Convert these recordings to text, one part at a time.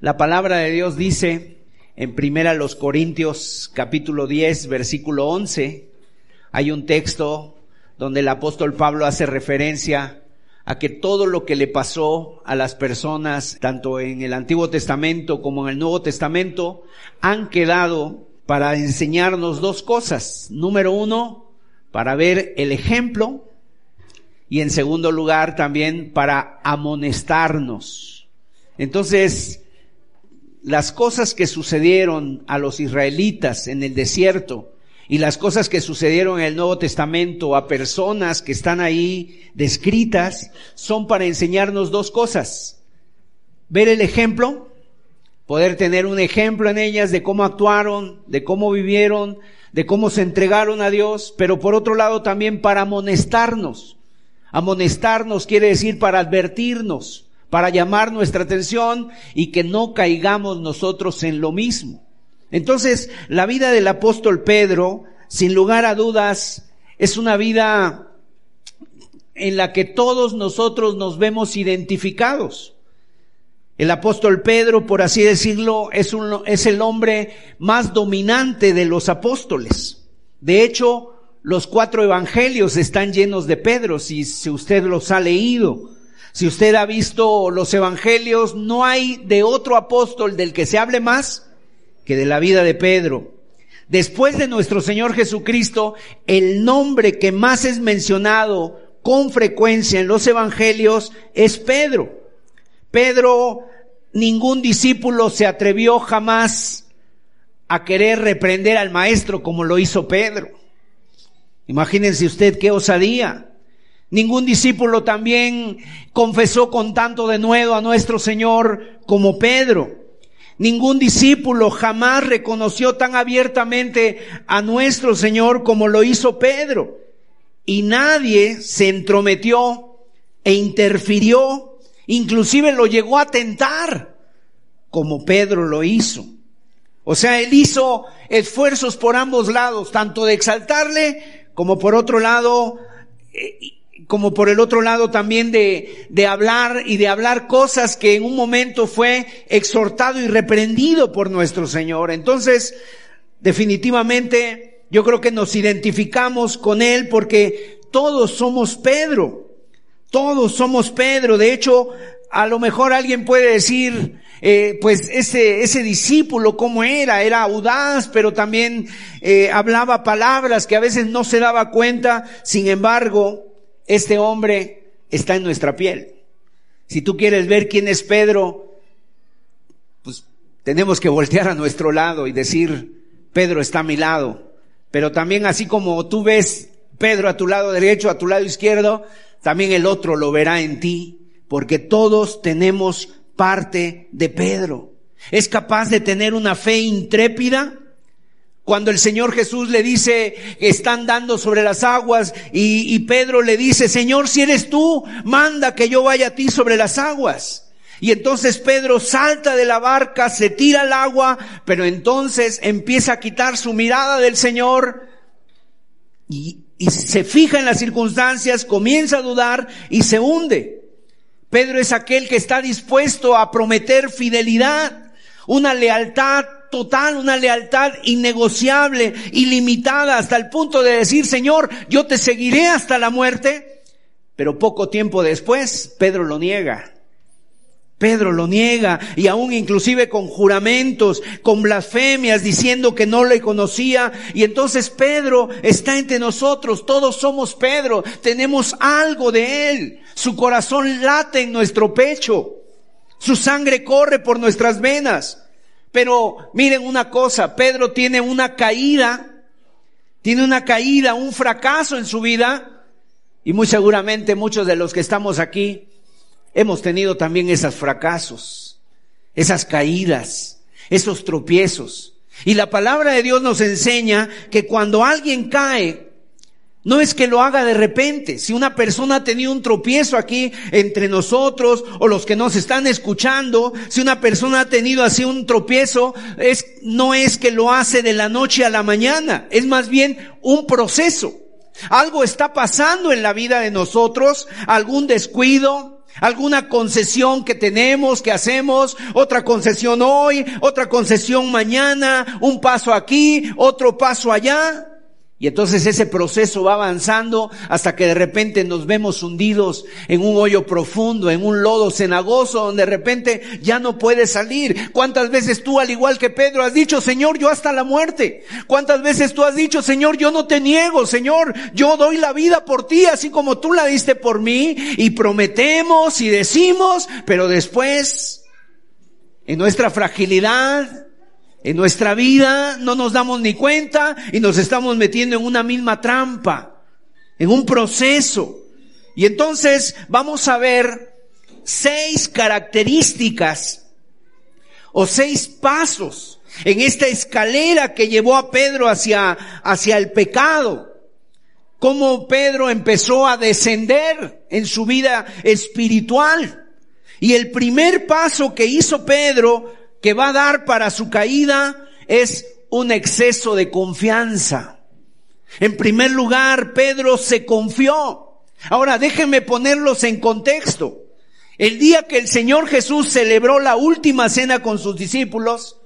La palabra de Dios dice en primera los Corintios capítulo 10 versículo 11, hay un texto donde el apóstol Pablo hace referencia a que todo lo que le pasó a las personas, tanto en el Antiguo Testamento como en el Nuevo Testamento, han quedado para enseñarnos dos cosas. Número uno, para ver el ejemplo y en segundo lugar también para amonestarnos. Entonces, las cosas que sucedieron a los israelitas en el desierto y las cosas que sucedieron en el Nuevo Testamento a personas que están ahí descritas son para enseñarnos dos cosas. Ver el ejemplo, poder tener un ejemplo en ellas de cómo actuaron, de cómo vivieron, de cómo se entregaron a Dios, pero por otro lado también para amonestarnos. Amonestarnos quiere decir para advertirnos, para llamar nuestra atención y que no caigamos nosotros en lo mismo. Entonces, la vida del apóstol Pedro, sin lugar a dudas, es una vida en la que todos nosotros nos vemos identificados. El apóstol Pedro, por así decirlo, es, un, el hombre más dominante de los apóstoles. De hecho, los cuatro evangelios están llenos de Pedro, si usted los ha leído. Si usted ha visto los evangelios, no hay de otro apóstol del que se hable más que de la vida de Pedro. Después de nuestro Señor Jesucristo, el nombre que más es mencionado con frecuencia en los evangelios es Pedro. Pedro, ningún discípulo se atrevió jamás a querer reprender al maestro como lo hizo Pedro. Imagínense usted qué osadía. Ningún discípulo también confesó con tanto de nuevo a nuestro Señor como Pedro. Ningún discípulo jamás reconoció tan abiertamente a nuestro Señor como lo hizo Pedro. Y nadie se entrometió e interfirió, inclusive lo llegó a tentar, como Pedro lo hizo. O sea, él hizo esfuerzos por ambos lados, tanto de exaltarle como por otro lado eh, como por el otro lado también de, de hablar y de hablar cosas que en un momento fue exhortado y reprendido por nuestro Señor. Entonces, definitivamente, yo creo que nos identificamos con Él porque todos somos Pedro. Todos somos Pedro. De hecho, a lo mejor alguien puede decir, eh, pues ese, ese discípulo, ¿cómo era? Era audaz, pero también eh, hablaba palabras que a veces no se daba cuenta. Sin embargo, este hombre está en nuestra piel. Si tú quieres ver quién es Pedro, pues tenemos que voltear a nuestro lado y decir, Pedro está a mi lado. Pero también así como tú ves Pedro a tu lado derecho, a tu lado izquierdo, también el otro lo verá en ti, porque todos tenemos parte de Pedro. Es capaz de tener una fe intrépida cuando el Señor Jesús le dice, están dando sobre las aguas y, Pedro le dice, Señor, si eres tú, manda que yo vaya a ti sobre las aguas. Y entonces Pedro salta de la barca, se tira al agua, pero entonces empieza a quitar su mirada del Señor y se fija en las circunstancias, comienza a dudar y se hunde. Pedro es aquel que está dispuesto a prometer fidelidad, una lealtad total, una lealtad innegociable, ilimitada, hasta el punto de decir, Señor, yo te seguiré hasta la muerte. Pero poco tiempo después, Pedro lo niega. Pedro lo niega y aún inclusive con juramentos, con blasfemias, diciendo que no le conocía. Y entonces Pedro está entre nosotros, todos somos Pedro, tenemos algo de él. Su corazón late en nuestro pecho, su sangre corre por nuestras venas. Pero miren una cosa, Pedro tiene una caída, tiene una caída, un fracaso en su vida, y muy seguramente muchos de los que estamos aquí hemos tenido también esos fracasos, esas caídas, esos tropiezos. Y la palabra de Dios nos enseña que cuando alguien cae, no es que lo haga de repente. Si una persona ha tenido un tropiezo aquí entre nosotros o los que nos están escuchando, si una persona ha tenido así un tropiezo, es, no es que lo hace de la noche a la mañana, es más bien un proceso. Algo está pasando en la vida de nosotros, algún descuido, alguna concesión que tenemos, que hacemos, otra concesión hoy, otra concesión mañana, un paso aquí, otro paso allá. Y entonces ese proceso va avanzando hasta que de repente nos vemos hundidos en un hoyo profundo, en un lodo cenagoso, donde de repente ya no puedes salir. ¿Cuántas veces tú, al igual que Pedro, has dicho, Señor, yo hasta la muerte? ¿Cuántas veces tú has dicho, Señor, yo no te niego, Señor, yo doy la vida por ti, así como tú la diste por mí? Y prometemos y decimos, pero después, en nuestra fragilidad, en nuestra vida no nos damos ni cuenta y nos estamos metiendo en una misma trampa, en un proceso. Y entonces vamos a ver seis características o seis pasos en esta escalera que llevó a Pedro hacia, hacia el pecado. Cómo Pedro empezó a descender en su vida espiritual. Y el primer paso que hizo Pedro que va a dar para su caída es un exceso de confianza. En primer lugar, Pedro se confió. Ahora déjenme ponerlos en contexto. El día que el Señor Jesús celebró la última cena con sus discípulos,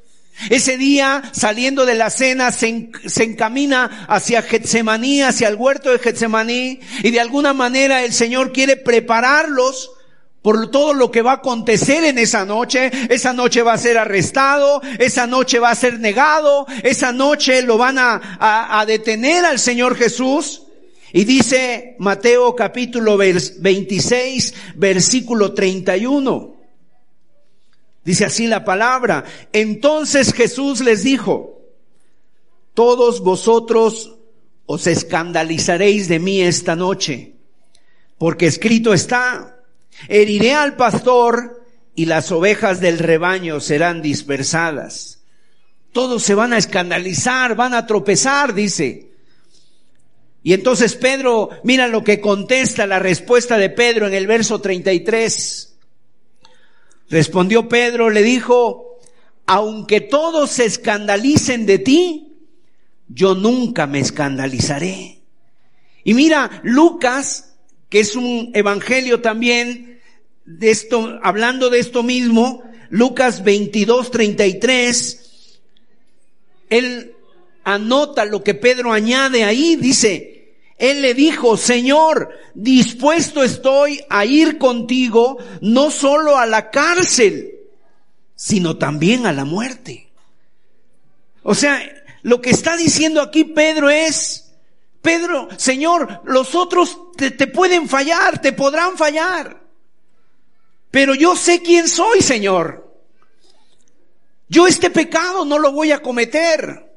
ese día, saliendo de la cena, se, encamina hacia Getsemaní, hacia el huerto de Getsemaní, y de alguna manera el Señor quiere prepararlos por todo lo que va a acontecer en esa noche. Esa noche va a ser arrestado, esa noche va a ser negado, esa noche lo van a, a, detener al Señor Jesús. Y dice Mateo capítulo 26, versículo 31. Dice así la palabra. Entonces Jesús les dijo, todos vosotros os escandalizaréis de mí esta noche, porque escrito está, Heriré al pastor y las ovejas del rebaño serán dispersadas. Todos se van a escandalizar, van a tropezar, dice. Y entonces Pedro, mira lo que contesta la respuesta de Pedro en el verso 33. Respondió Pedro, le dijo, aunque todos se escandalicen de ti, yo nunca me escandalizaré. Y mira, Lucas que es un evangelio también de esto, hablando de esto mismo, Lucas 22, 33, él anota lo que Pedro añade ahí, dice, él le dijo, Señor, dispuesto estoy a ir contigo, no solo a la cárcel, sino también a la muerte. O sea, lo que está diciendo aquí Pedro es, Pedro, Señor, los otros te, pueden fallar, te podrán fallar. Pero yo sé quién soy, Señor. Yo este pecado no lo voy a cometer.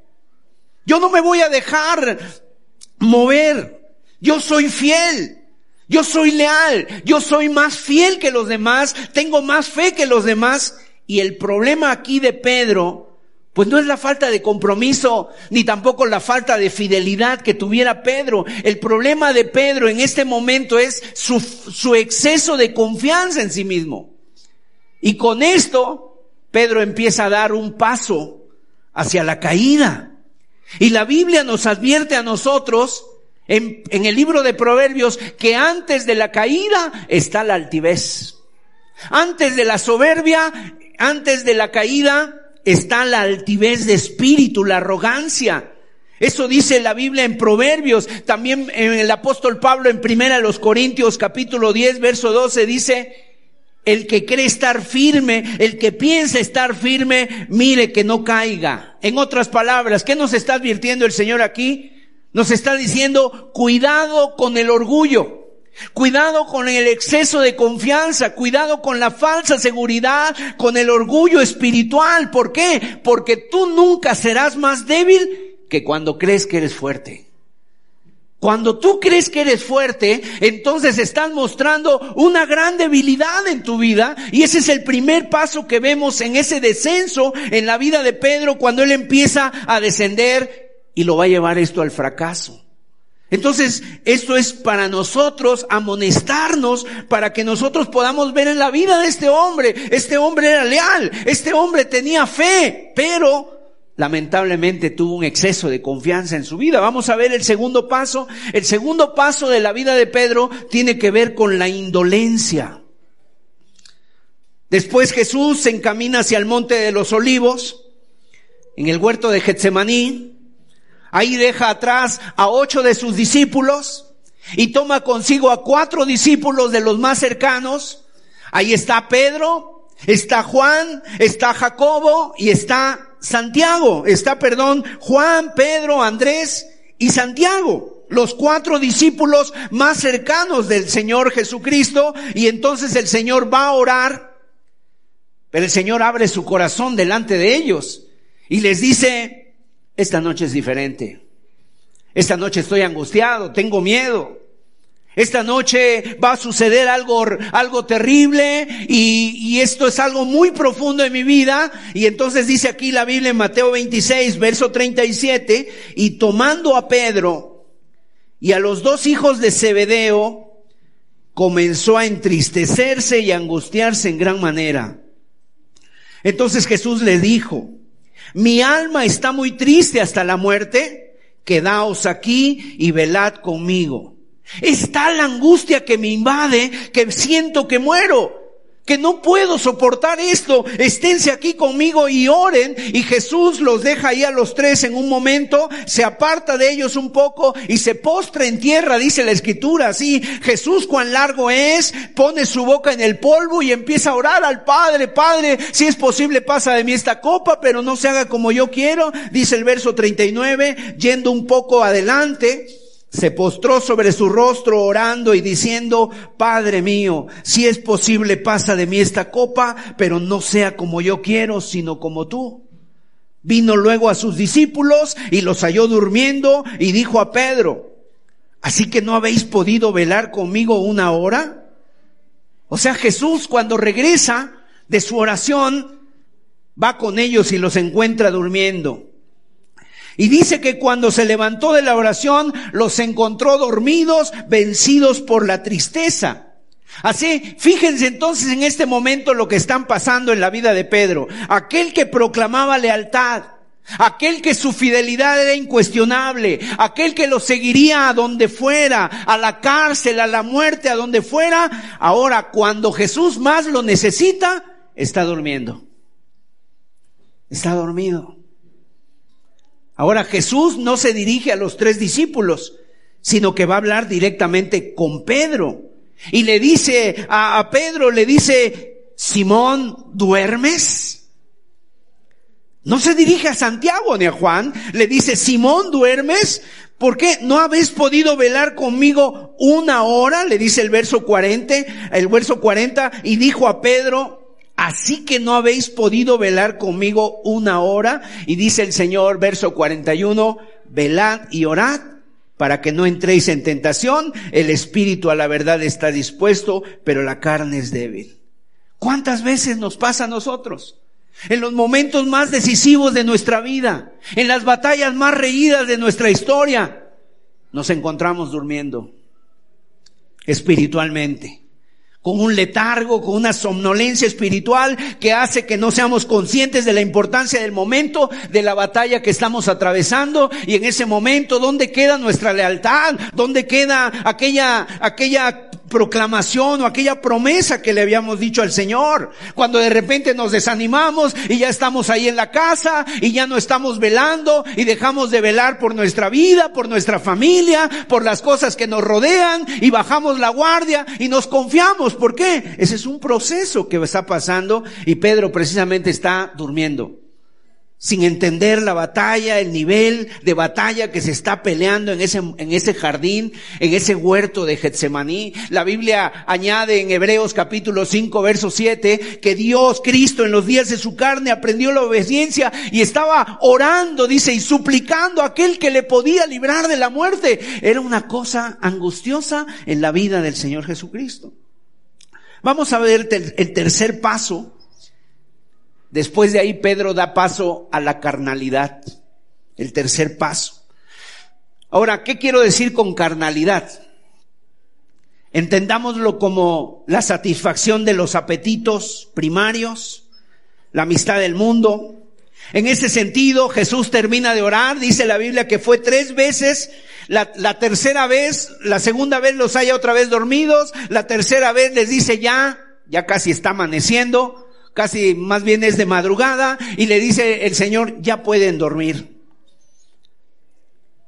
Yo no me voy a dejar mover. Yo soy fiel. Yo soy leal. Yo soy más fiel que los demás. Tengo más fe que los demás. Y el problema aquí de Pedro pues no es la falta de compromiso, ni tampoco la falta de fidelidad que tuviera Pedro. El problema de Pedro en este momento es su, su, exceso de confianza en sí mismo. Y con esto, Pedro empieza a dar un paso hacia la caída. Y la Biblia nos advierte a nosotros, en, en el libro de Proverbios, que antes de la caída está la altivez. Antes de la soberbia, antes de la caída, está la altivez de espíritu, la arrogancia. Eso dice la Biblia en Proverbios. También en el apóstol Pablo en Primera los Corintios capítulo 10 verso 12 dice, el que cree estar firme, el que piensa estar firme, mire que no caiga. En otras palabras, ¿qué nos está advirtiendo el Señor aquí? Nos está diciendo, cuidado con el orgullo. Cuidado con el exceso de confianza, cuidado con la falsa seguridad, con el orgullo espiritual. ¿Por qué? Porque tú nunca serás más débil que cuando crees que eres fuerte. Cuando tú crees que eres fuerte, entonces estás mostrando una gran debilidad en tu vida y ese es el primer paso que vemos en ese descenso en la vida de Pedro cuando él empieza a descender y lo va a llevar esto al fracaso. Entonces, esto es para nosotros amonestarnos para que nosotros podamos ver en la vida de este hombre. Este hombre era leal, este hombre tenía fe, pero lamentablemente tuvo un exceso de confianza en su vida. Vamos a ver el segundo paso. El segundo paso de la vida de Pedro tiene que ver con la indolencia. Después Jesús se encamina hacia el monte de los olivos, en el huerto de Getsemaní. Ahí deja atrás a ocho de sus discípulos y toma consigo a cuatro discípulos de los más cercanos. Ahí está Pedro, está Juan, está Jacobo y está Santiago. Está, perdón, Juan, Pedro, Andrés y Santiago los cuatro discípulos más cercanos del Señor Jesucristo y entonces el Señor va a orar, pero el Señor abre su corazón delante de ellos y les dice, esta noche es diferente, esta noche estoy angustiado, tengo miedo, esta noche va a suceder algo, algo terrible y, y, esto es algo muy profundo en mi vida. Y entonces dice aquí la Biblia en Mateo 26, verso 37, y tomando a Pedro y a los dos hijos de Zebedeo, comenzó a entristecerse y angustiarse en gran manera. Entonces Jesús le dijo, mi alma está muy triste hasta la muerte, quedaos aquí y velad conmigo. Está la angustia que me invade, que siento que muero, que no puedo soportar esto. Esténse aquí conmigo y oren. Y Jesús los deja ahí a los tres en un momento, se aparta de ellos un poco y se postra en tierra, dice la escritura. Así, Jesús cuán largo es, pone su boca en el polvo y empieza a orar al Padre. Padre, si es posible pasa de mí esta copa, pero no se haga como yo quiero, dice el verso 39, yendo un poco adelante se postró sobre su rostro orando y diciendo, Padre mío, si es posible pasa de mí esta copa, pero no sea como yo quiero, sino como tú. Vino luego a sus discípulos y los halló durmiendo y dijo a Pedro, ¿así que no habéis podido velar conmigo una hora? O sea, Jesús cuando regresa de su oración, va con ellos y los encuentra durmiendo. Y dice que cuando se levantó de la oración, los encontró dormidos, vencidos por la tristeza. Así, fíjense entonces en este momento lo que están pasando en la vida de Pedro. Aquel que proclamaba lealtad, aquel que su fidelidad era incuestionable, aquel que lo seguiría a donde fuera, a la cárcel, a la muerte, a donde fuera, ahora cuando Jesús más lo necesita, está durmiendo. Está dormido. Ahora Jesús no se dirige a los tres discípulos, sino que va a hablar directamente con Pedro. Y le dice a, Pedro, le dice, Simón, ¿duermes? No se dirige a Santiago ni a Juan, le dice, Simón, ¿duermes? ¿Por qué no habéis podido velar conmigo una hora? Le dice el verso 40, el verso 40, y dijo a Pedro, Así que no habéis podido velar conmigo una hora. Y dice el Señor, verso 41, velad y orad para que no entréis en tentación. El espíritu a la verdad está dispuesto, pero la carne es débil. ¿Cuántas veces nos pasa a nosotros? En los momentos más decisivos de nuestra vida, en las batallas más reídas de nuestra historia, nos encontramos durmiendo espiritualmente con un letargo, con una somnolencia espiritual que hace que no seamos conscientes de la importancia del momento, de la batalla que estamos atravesando y en ese momento, ¿dónde queda nuestra lealtad? ¿Dónde queda aquella, aquella proclamación o aquella promesa que le habíamos dicho al Señor. Cuando de repente nos desanimamos y ya estamos ahí en la casa y ya no estamos velando y dejamos de velar por nuestra vida, por nuestra familia, por las cosas que nos rodean y bajamos la guardia y nos confiamos. ¿Por qué? Ese es un proceso que está pasando y Pedro precisamente está durmiendo sin entender la batalla, el nivel de batalla que se está peleando en ese, en ese jardín, en ese huerto de Getsemaní. La Biblia añade en Hebreos capítulo 5, verso 7, que Dios, Cristo, en los días de su carne aprendió la obediencia y estaba orando, dice, y suplicando a aquel que le podía librar de la muerte. Era una cosa angustiosa en la vida del Señor Jesucristo. Vamos a ver el tercer paso Después de ahí Pedro da paso a la carnalidad, el tercer paso. Ahora, ¿qué quiero decir con carnalidad? Entendámoslo como la satisfacción de los apetitos primarios, la amistad del mundo. En ese sentido, Jesús termina de orar, dice la Biblia que fue tres veces, la, tercera vez, la segunda vez los haya otra vez dormidos, la tercera vez les dice ya, ya casi está amaneciendo, casi más bien es de madrugada, y le dice el Señor, ya pueden dormir.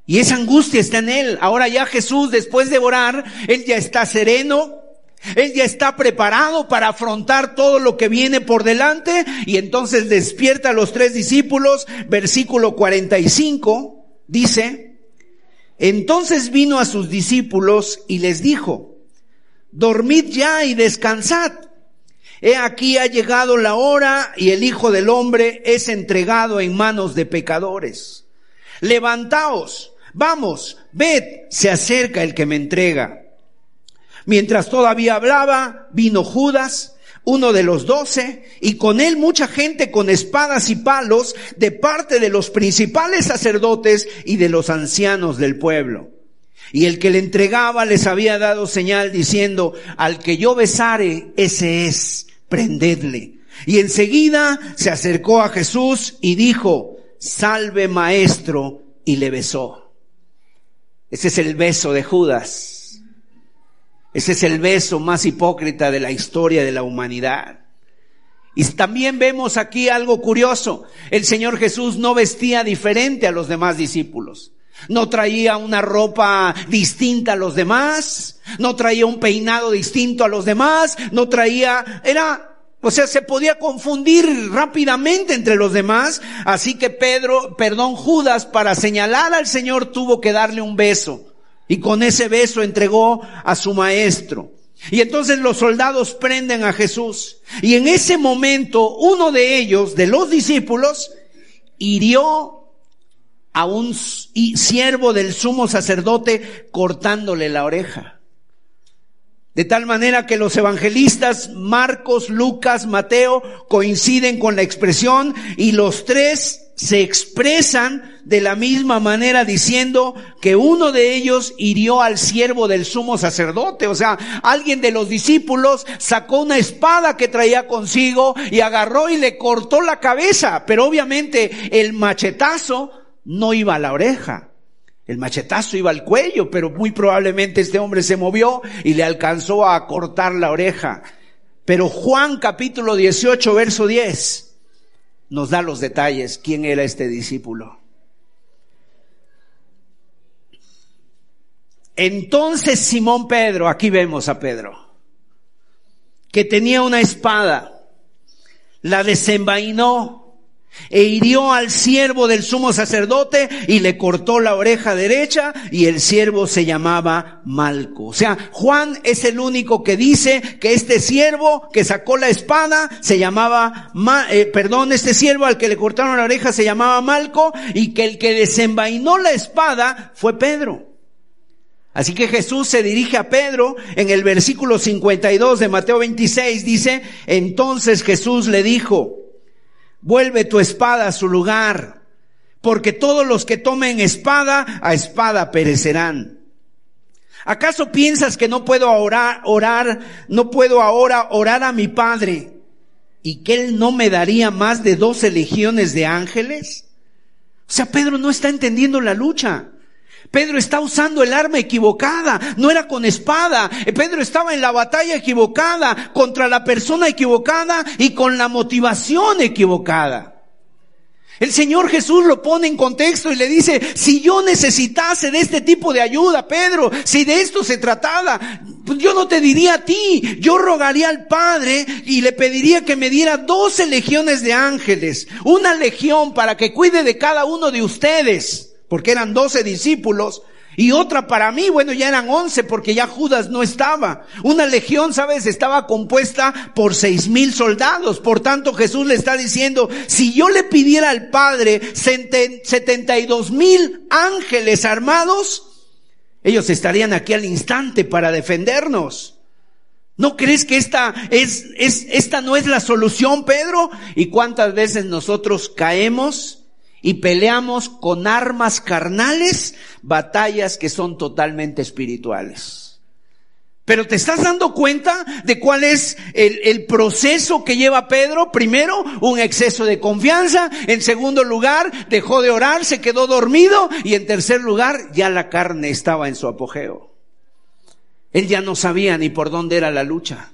Y esa angustia está en él. Ahora ya Jesús, después de orar, él ya está sereno, él ya está preparado para afrontar todo lo que viene por delante y entonces despierta a los tres discípulos. Versículo 45 dice, entonces vino a sus discípulos y les dijo, dormid ya y descansad. He aquí ha llegado la hora y el Hijo del Hombre es entregado en manos de pecadores. Levantaos, vamos, ved, se acerca el que me entrega. Mientras todavía hablaba, vino Judas, uno de los doce, y con él mucha gente con espadas y palos de parte de los principales sacerdotes y de los ancianos del pueblo. Y el que le entregaba les había dado señal diciendo, al que yo besare, ese es, prendedle. Y enseguida se acercó a Jesús y dijo, salve maestro, y le besó. Ese es el beso de Judas. Ese es el beso más hipócrita de la historia de la humanidad. Y también vemos aquí algo curioso. El Señor Jesús no vestía diferente a los demás discípulos. No traía una ropa distinta a los demás, no traía un peinado distinto a los demás, no traía, era, o sea, se podía confundir rápidamente entre los demás, así que Pedro, perdón, Judas, para señalar al Señor tuvo que darle un beso, y con ese beso entregó a su maestro. Y entonces los soldados prenden a Jesús, y en ese momento uno de ellos, de los discípulos, hirió a un siervo del sumo sacerdote cortándole la oreja. De tal manera que los evangelistas Marcos, Lucas, Mateo coinciden con la expresión y los tres se expresan de la misma manera diciendo que uno de ellos hirió al siervo del sumo sacerdote. O sea, alguien de los discípulos sacó una espada que traía consigo y agarró y le cortó la cabeza. Pero obviamente el machetazo no iba a la oreja. El machetazo iba al cuello, pero muy probablemente este hombre se movió y le alcanzó a cortar la oreja. Pero Juan capítulo 18, verso 10, nos da los detalles. ¿Quién era este discípulo? Entonces Simón Pedro, aquí vemos a Pedro, que tenía una espada, la desenvainó e hirió al siervo del sumo sacerdote y le cortó la oreja derecha y el siervo se llamaba Malco. O sea, Juan es el único que dice que este siervo que sacó la espada se llamaba, eh, perdón, este siervo al que le cortaron la oreja se llamaba Malco y que el que desenvainó la espada fue Pedro. Así que Jesús se dirige a Pedro en el versículo 52 de Mateo 26, dice, entonces Jesús le dijo, Vuelve tu espada a su lugar, porque todos los que tomen espada, a espada perecerán. ¿Acaso piensas que no puedo orar, orar, no puedo ahora orar a mi Padre y que Él no me daría más de doce legiones de ángeles? O sea, Pedro no está entendiendo la lucha. Pedro está usando el arma equivocada, no era con espada. Pedro estaba en la batalla equivocada, contra la persona equivocada y con la motivación equivocada. El Señor Jesús lo pone en contexto y le dice, si yo necesitase de este tipo de ayuda, Pedro, si de esto se tratara, pues yo no te diría a ti, yo rogaría al Padre y le pediría que me diera doce legiones de ángeles, una legión para que cuide de cada uno de ustedes porque eran doce discípulos, y otra para mí, bueno, ya eran once porque ya Judas no estaba. Una legión, sabes, estaba compuesta por seis mil soldados. Por tanto, Jesús le está diciendo, si yo le pidiera al Padre setenta y dos mil ángeles armados, ellos estarían aquí al instante para defendernos. ¿No crees que esta es, es, esta no es la solución, Pedro? ¿Y cuántas veces nosotros caemos y peleamos con armas carnales batallas que son totalmente espirituales. Pero te estás dando cuenta de cuál es el, el, proceso que lleva Pedro. Primero, un exceso de confianza. En segundo lugar, dejó de orar, se quedó dormido. Y en tercer lugar, ya la carne estaba en su apogeo. Él ya no sabía ni por dónde era la lucha.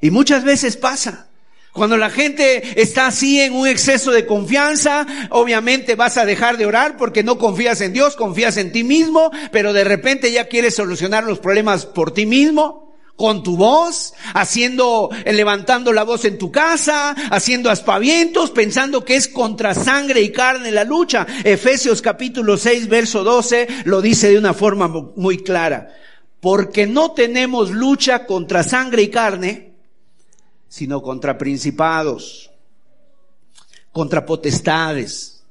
Y muchas veces pasa. Cuando la gente está así en un exceso de confianza, obviamente vas a dejar de orar porque no confías en Dios, confías en ti mismo, pero de repente ya quieres solucionar los problemas por ti mismo, con tu voz, haciendo, eh, levantando la voz en tu casa, haciendo aspavientos, pensando que es contra sangre y carne la lucha. Efesios capítulo 6, verso 12 lo dice de una forma muy clara. Porque no tenemos lucha contra sangre y carne, sino contra principados, contra potestades,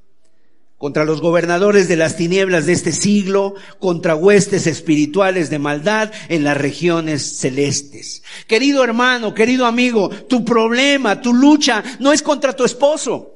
contra los gobernadores de las tinieblas de este siglo, contra huestes espirituales de maldad en las regiones celestes. Querido hermano, querido amigo, tu problema, tu lucha no es contra tu esposo.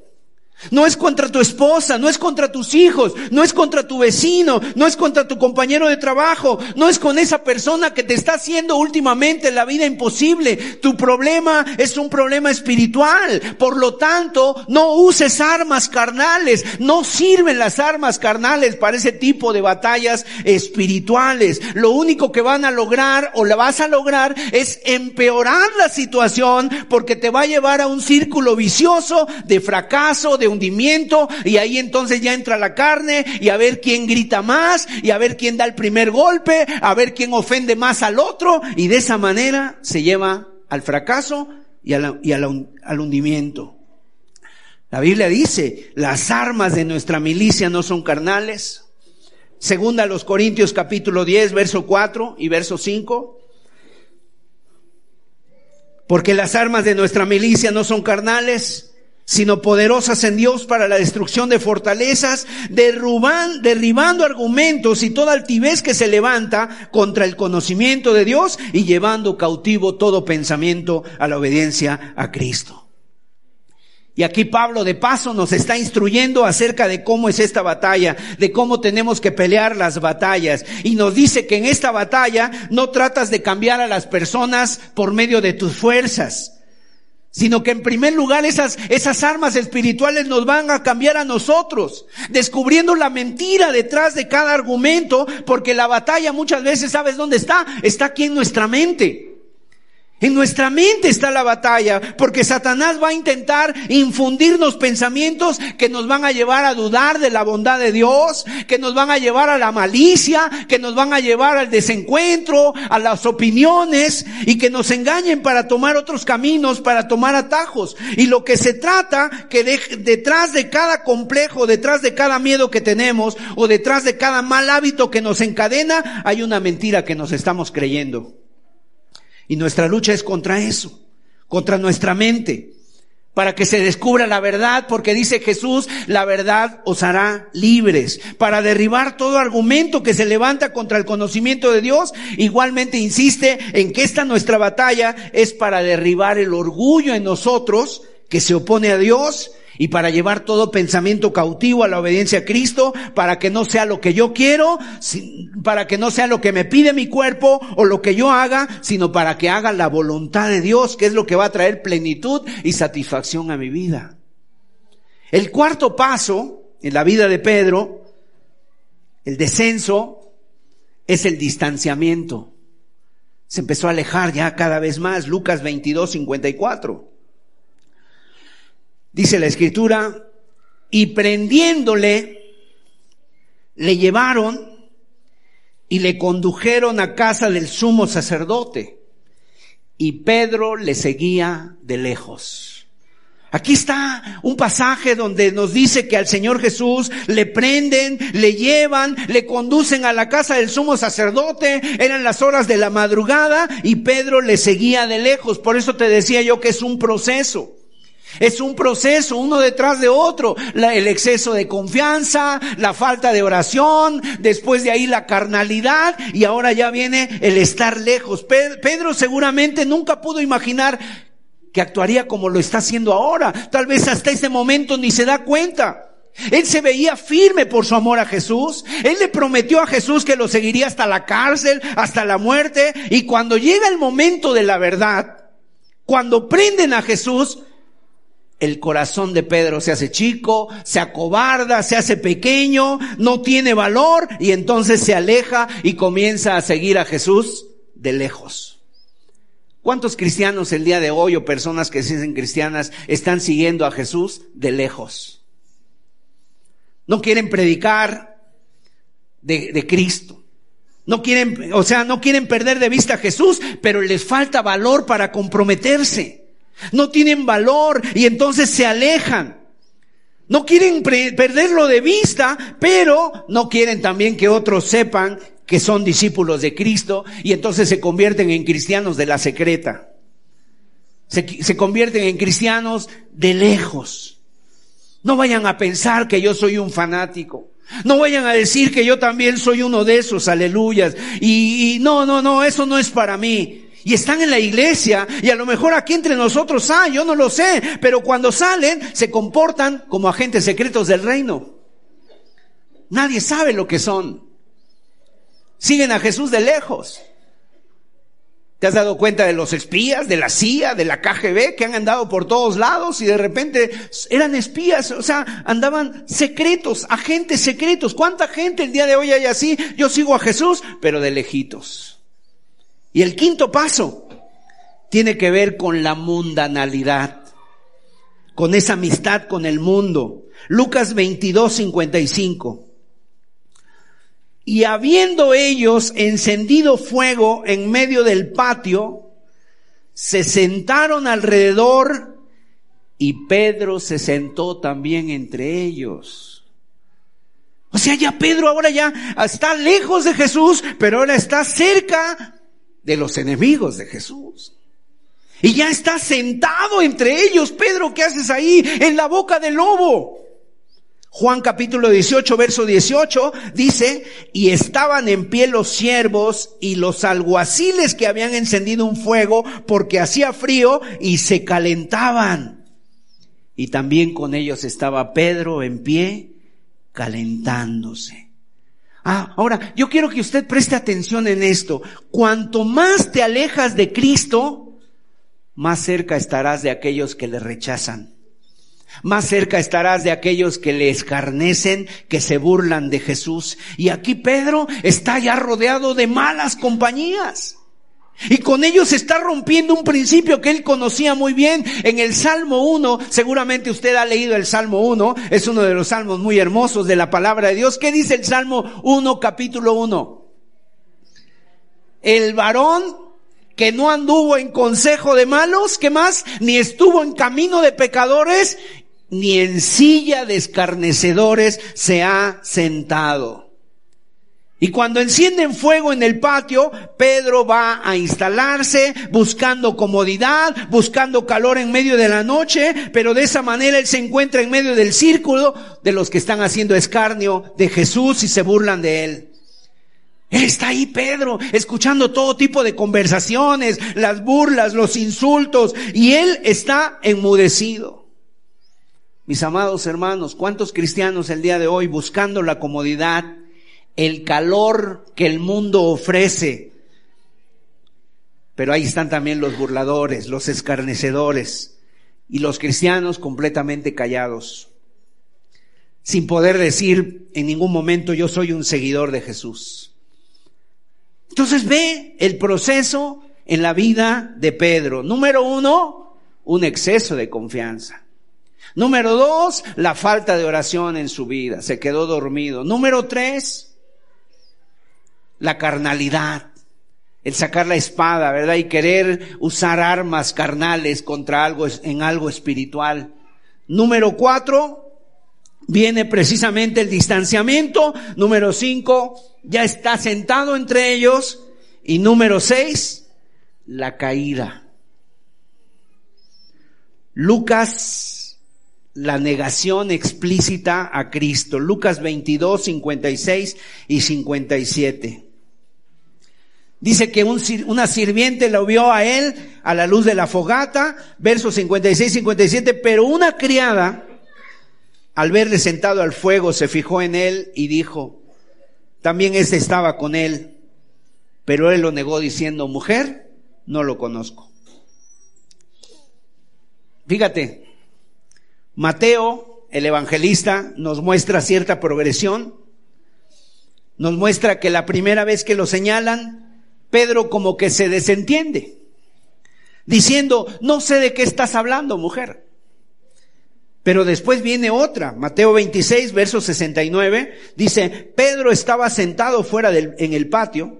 No es contra tu esposa, no es contra tus hijos, no es contra tu vecino, no es contra tu compañero de trabajo, no es con esa persona que te está haciendo últimamente la vida imposible. Tu problema es un problema espiritual. Por lo tanto, no uses armas carnales. No sirven las armas carnales para ese tipo de batallas espirituales. Lo único que van a lograr o la vas a lograr es empeorar la situación porque te va a llevar a un círculo vicioso de fracaso, de hundimiento y ahí entonces ya entra la carne y a ver quién grita más y a ver quién da el primer golpe, a ver quién ofende más al otro y de esa manera se lleva al fracaso y, y al hundimiento. La Biblia dice, las armas de nuestra milicia no son carnales. Segunda a los Corintios capítulo 10, verso 4 y verso 5. Porque las armas de nuestra milicia no son carnales, sino poderosas en Dios para la destrucción de fortalezas, derruban, derribando argumentos y toda altivez que se levanta contra el conocimiento de Dios y llevando cautivo todo pensamiento a la obediencia a Cristo. Y aquí Pablo de paso nos está instruyendo acerca de cómo es esta batalla, de cómo tenemos que pelear las batallas. Y nos dice que en esta batalla no tratas de cambiar a las personas por medio de tus fuerzas, sino que en primer lugar esas, esas armas espirituales nos van a cambiar a nosotros, descubriendo la mentira detrás de cada argumento, porque la batalla muchas veces, ¿sabes dónde está? Está aquí en nuestra mente. En nuestra mente está la batalla, porque Satanás va a intentar infundirnos pensamientos que nos van a llevar a dudar de la bondad de Dios, que nos van a llevar a la malicia, que nos van a llevar al desencuentro, a las opiniones y que nos engañen para tomar otros caminos, para tomar atajos. Y lo que se trata, que detrás de cada complejo, detrás de cada miedo que tenemos o detrás de cada mal hábito que nos encadena, hay una mentira que nos estamos creyendo. Y nuestra lucha es contra eso, contra nuestra mente, para que se descubra la verdad, porque dice Jesús, la verdad os hará libres, para derribar todo argumento que se levanta contra el conocimiento de Dios. Igualmente insiste en que esta nuestra batalla es para derribar el orgullo en nosotros que se opone a Dios y para llevar todo pensamiento cautivo a la obediencia a Cristo, para que no sea lo que yo quiero, para que no sea lo que me pide mi cuerpo o lo que yo haga, sino para que haga la voluntad de Dios, que es lo que va a traer plenitud y satisfacción a mi vida. El cuarto paso en la vida de Pedro, el descenso, es el distanciamiento. Se empezó a alejar ya cada vez más. Lucas 22, 54. Dice la escritura, y prendiéndole, le llevaron y le condujeron a casa del sumo sacerdote. Y Pedro le seguía de lejos. Aquí está un pasaje donde nos dice que al Señor Jesús le prenden, le llevan, le conducen a la casa del sumo sacerdote, eran las horas de la madrugada y Pedro le seguía de lejos. Por eso te decía yo que es un proceso. Es un proceso, uno detrás de otro. el exceso de confianza, la falta de oración, después de ahí la carnalidad y ahora ya viene el estar lejos. Pedro seguramente nunca pudo imaginar que actuaría como lo está haciendo ahora. Tal vez hasta ese momento ni se da cuenta. Él se veía firme por su amor a Jesús. Él le prometió a Jesús que lo seguiría hasta la cárcel, hasta la muerte. Y cuando llega el momento de la verdad, cuando prenden a Jesús, el corazón de Pedro se hace chico, se acobarda, se hace pequeño, no tiene valor y entonces se aleja y comienza a seguir a Jesús de lejos. ¿Cuántos cristianos el día de hoy o personas que se dicen cristianas están siguiendo a Jesús de lejos? No quieren predicar de, de Cristo. No quieren, o sea, no quieren perder de vista a Jesús, pero les falta valor para comprometerse. No tienen valor y entonces se alejan. No quieren perderlo de vista, pero no quieren también que otros sepan que son discípulos de Cristo y entonces se convierten en cristianos de la secreta. Se, convierten en cristianos de lejos. No vayan a pensar que yo soy un fanático. No vayan a decir que yo también soy uno de esos, aleluyas. Y no, no, no, eso no es para mí. Y están en la iglesia y a lo mejor aquí entre nosotros hay, yo no lo sé, pero cuando salen se comportan como agentes secretos del reino. Nadie sabe lo que son. Siguen a Jesús de lejos. ¿Te has dado cuenta de los espías, de la CIA, de la KGB que han andado por todos lados y de repente eran espías, o sea, andaban secretos, agentes secretos? ¿Cuánta gente el día de hoy hay así? Yo sigo a Jesús, pero de lejitos. Y el quinto paso tiene que ver con la mundanalidad, con esa amistad con el mundo. Lucas 22, 55. Y habiendo ellos encendido fuego en medio del patio, se sentaron alrededor y Pedro se sentó también entre ellos. O sea, ya Pedro ahora ya está lejos de Jesús, pero ahora está cerca de los enemigos de Jesús. Y ya está sentado entre ellos. Pedro, ¿qué haces ahí en la boca del lobo? Juan capítulo 18, verso 18 dice, y estaban en pie los siervos y los alguaciles que habían encendido un fuego porque hacía frío y se calentaban. Y también con ellos estaba Pedro en pie calentándose. Ah, ahora, yo quiero que usted preste atención en esto. Cuanto más te alejas de Cristo, más cerca estarás de aquellos que le rechazan. Más cerca estarás de aquellos que le escarnecen, que se burlan de Jesús. Y aquí Pedro está ya rodeado de malas compañías. Y con ellos está rompiendo un principio que él conocía muy bien en el Salmo 1. Seguramente usted ha leído el Salmo 1. Es uno de los salmos muy hermosos de la palabra de Dios. ¿Qué dice el Salmo 1, capítulo 1? El varón que no anduvo en consejo de malos, ¿qué más? Ni estuvo en camino de pecadores, ni en silla de escarnecedores se ha sentado. Y cuando encienden fuego en el patio, Pedro va a instalarse buscando comodidad, buscando calor en medio de la noche, pero de esa manera él se encuentra en medio del círculo de los que están haciendo escarnio de Jesús y se burlan de él. Él está ahí, Pedro, escuchando todo tipo de conversaciones, las burlas, los insultos, y él está enmudecido. Mis amados hermanos, ¿cuántos cristianos el día de hoy buscando la comodidad, el calor que el mundo ofrece? Pero ahí están también los burladores, los escarnecedores y los cristianos completamente callados, sin poder decir en ningún momento yo soy un seguidor de Jesús. Entonces ve el proceso en la vida de Pedro. Número uno, un exceso de confianza. Número dos, la falta de oración en su vida. Se quedó dormido. Número tres, la carnalidad. El sacar la espada, ¿verdad? Y querer usar armas carnales contra algo, en algo espiritual. Número cuatro, viene precisamente el distanciamiento. Número cinco, ya está sentado entre ellos. Y número seis, la caída. Lucas la negación explícita a Cristo. Lucas 22, 56 y 57. Dice que una sirviente lo vio a él a la luz de la fogata, versos 56, 57, pero una criada, al verle sentado al fuego, se fijó en él y dijo, también este estaba con él, pero él lo negó diciendo, mujer, no lo conozco. Fíjate, Mateo, el evangelista, nos muestra cierta progresión. Nos muestra que la primera vez que lo señalan, Pedro como que se desentiende. diciendo, no sé de qué estás hablando, mujer. Pero después viene otra, Mateo 26, verso 69, dice, Pedro estaba sentado fuera del, en el patio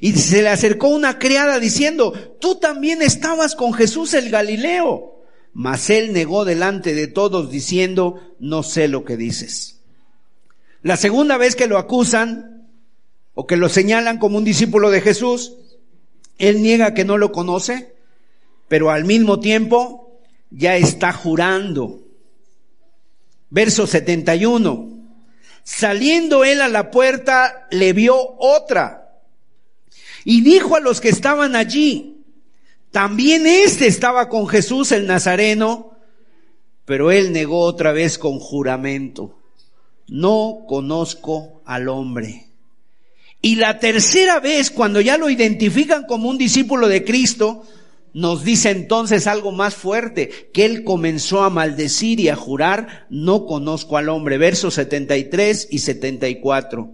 y se le acercó una criada diciendo, tú también estabas con Jesús el Galileo. Mas él negó delante de todos diciendo, no sé lo que dices. La segunda vez que lo acusan o que lo señalan como un discípulo de Jesús, él niega que no lo conoce, pero al mismo tiempo ya está jurando. Verso 71. Saliendo él a la puerta, le vio otra y dijo a los que estaban allí, también este estaba con Jesús el Nazareno, pero él negó otra vez con juramento. No conozco al hombre. Y la tercera vez, cuando ya lo identifican como un discípulo de Cristo, nos dice entonces algo más fuerte, que él comenzó a maldecir y a jurar, no conozco al hombre. Versos 73 y 74.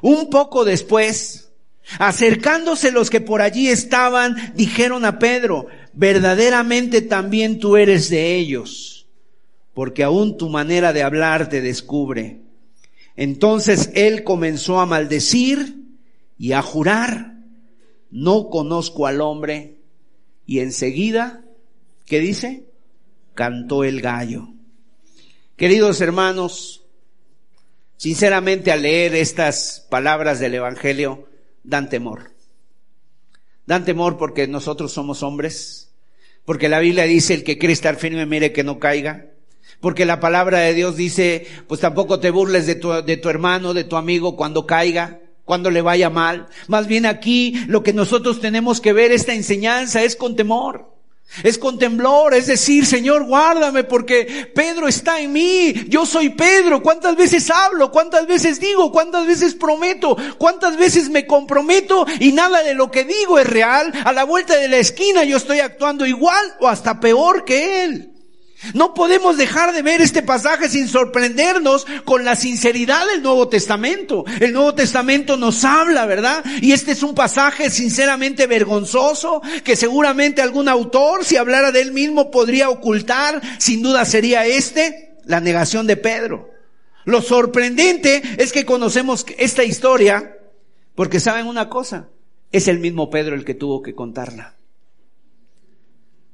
Un poco después, Acercándose los que por allí estaban, dijeron a Pedro, verdaderamente también tú eres de ellos, porque aún tu manera de hablar te descubre. Entonces él comenzó a maldecir y a jurar, no conozco al hombre, y enseguida, ¿qué dice? Cantó el gallo. Queridos hermanos, sinceramente al leer estas palabras del Evangelio, dan temor. Dan temor porque nosotros somos hombres, porque la Biblia dice el que quiere estar firme mire que no caiga, porque la palabra de Dios dice pues tampoco te burles de tu, de tu hermano, de tu amigo cuando caiga, cuando le vaya mal. Más bien aquí lo que nosotros tenemos que ver esta enseñanza es con temor. Es con temblor, es decir, Señor, guárdame porque Pedro está en mí. Yo soy Pedro. ¿Cuántas veces hablo? ¿Cuántas veces digo? ¿Cuántas veces prometo? ¿Cuántas veces me comprometo y nada de lo que digo es real? A la vuelta de la esquina yo estoy actuando igual o hasta peor que él. No podemos dejar de ver este pasaje sin sorprendernos con la sinceridad del Nuevo Testamento. El Nuevo Testamento nos habla, ¿verdad? Y este es un pasaje sinceramente vergonzoso que seguramente algún autor, si hablara de él mismo, podría ocultar. Sin duda sería este, la negación de Pedro. Lo sorprendente es que conocemos esta historia porque saben una cosa, es el mismo Pedro el que tuvo que contarla.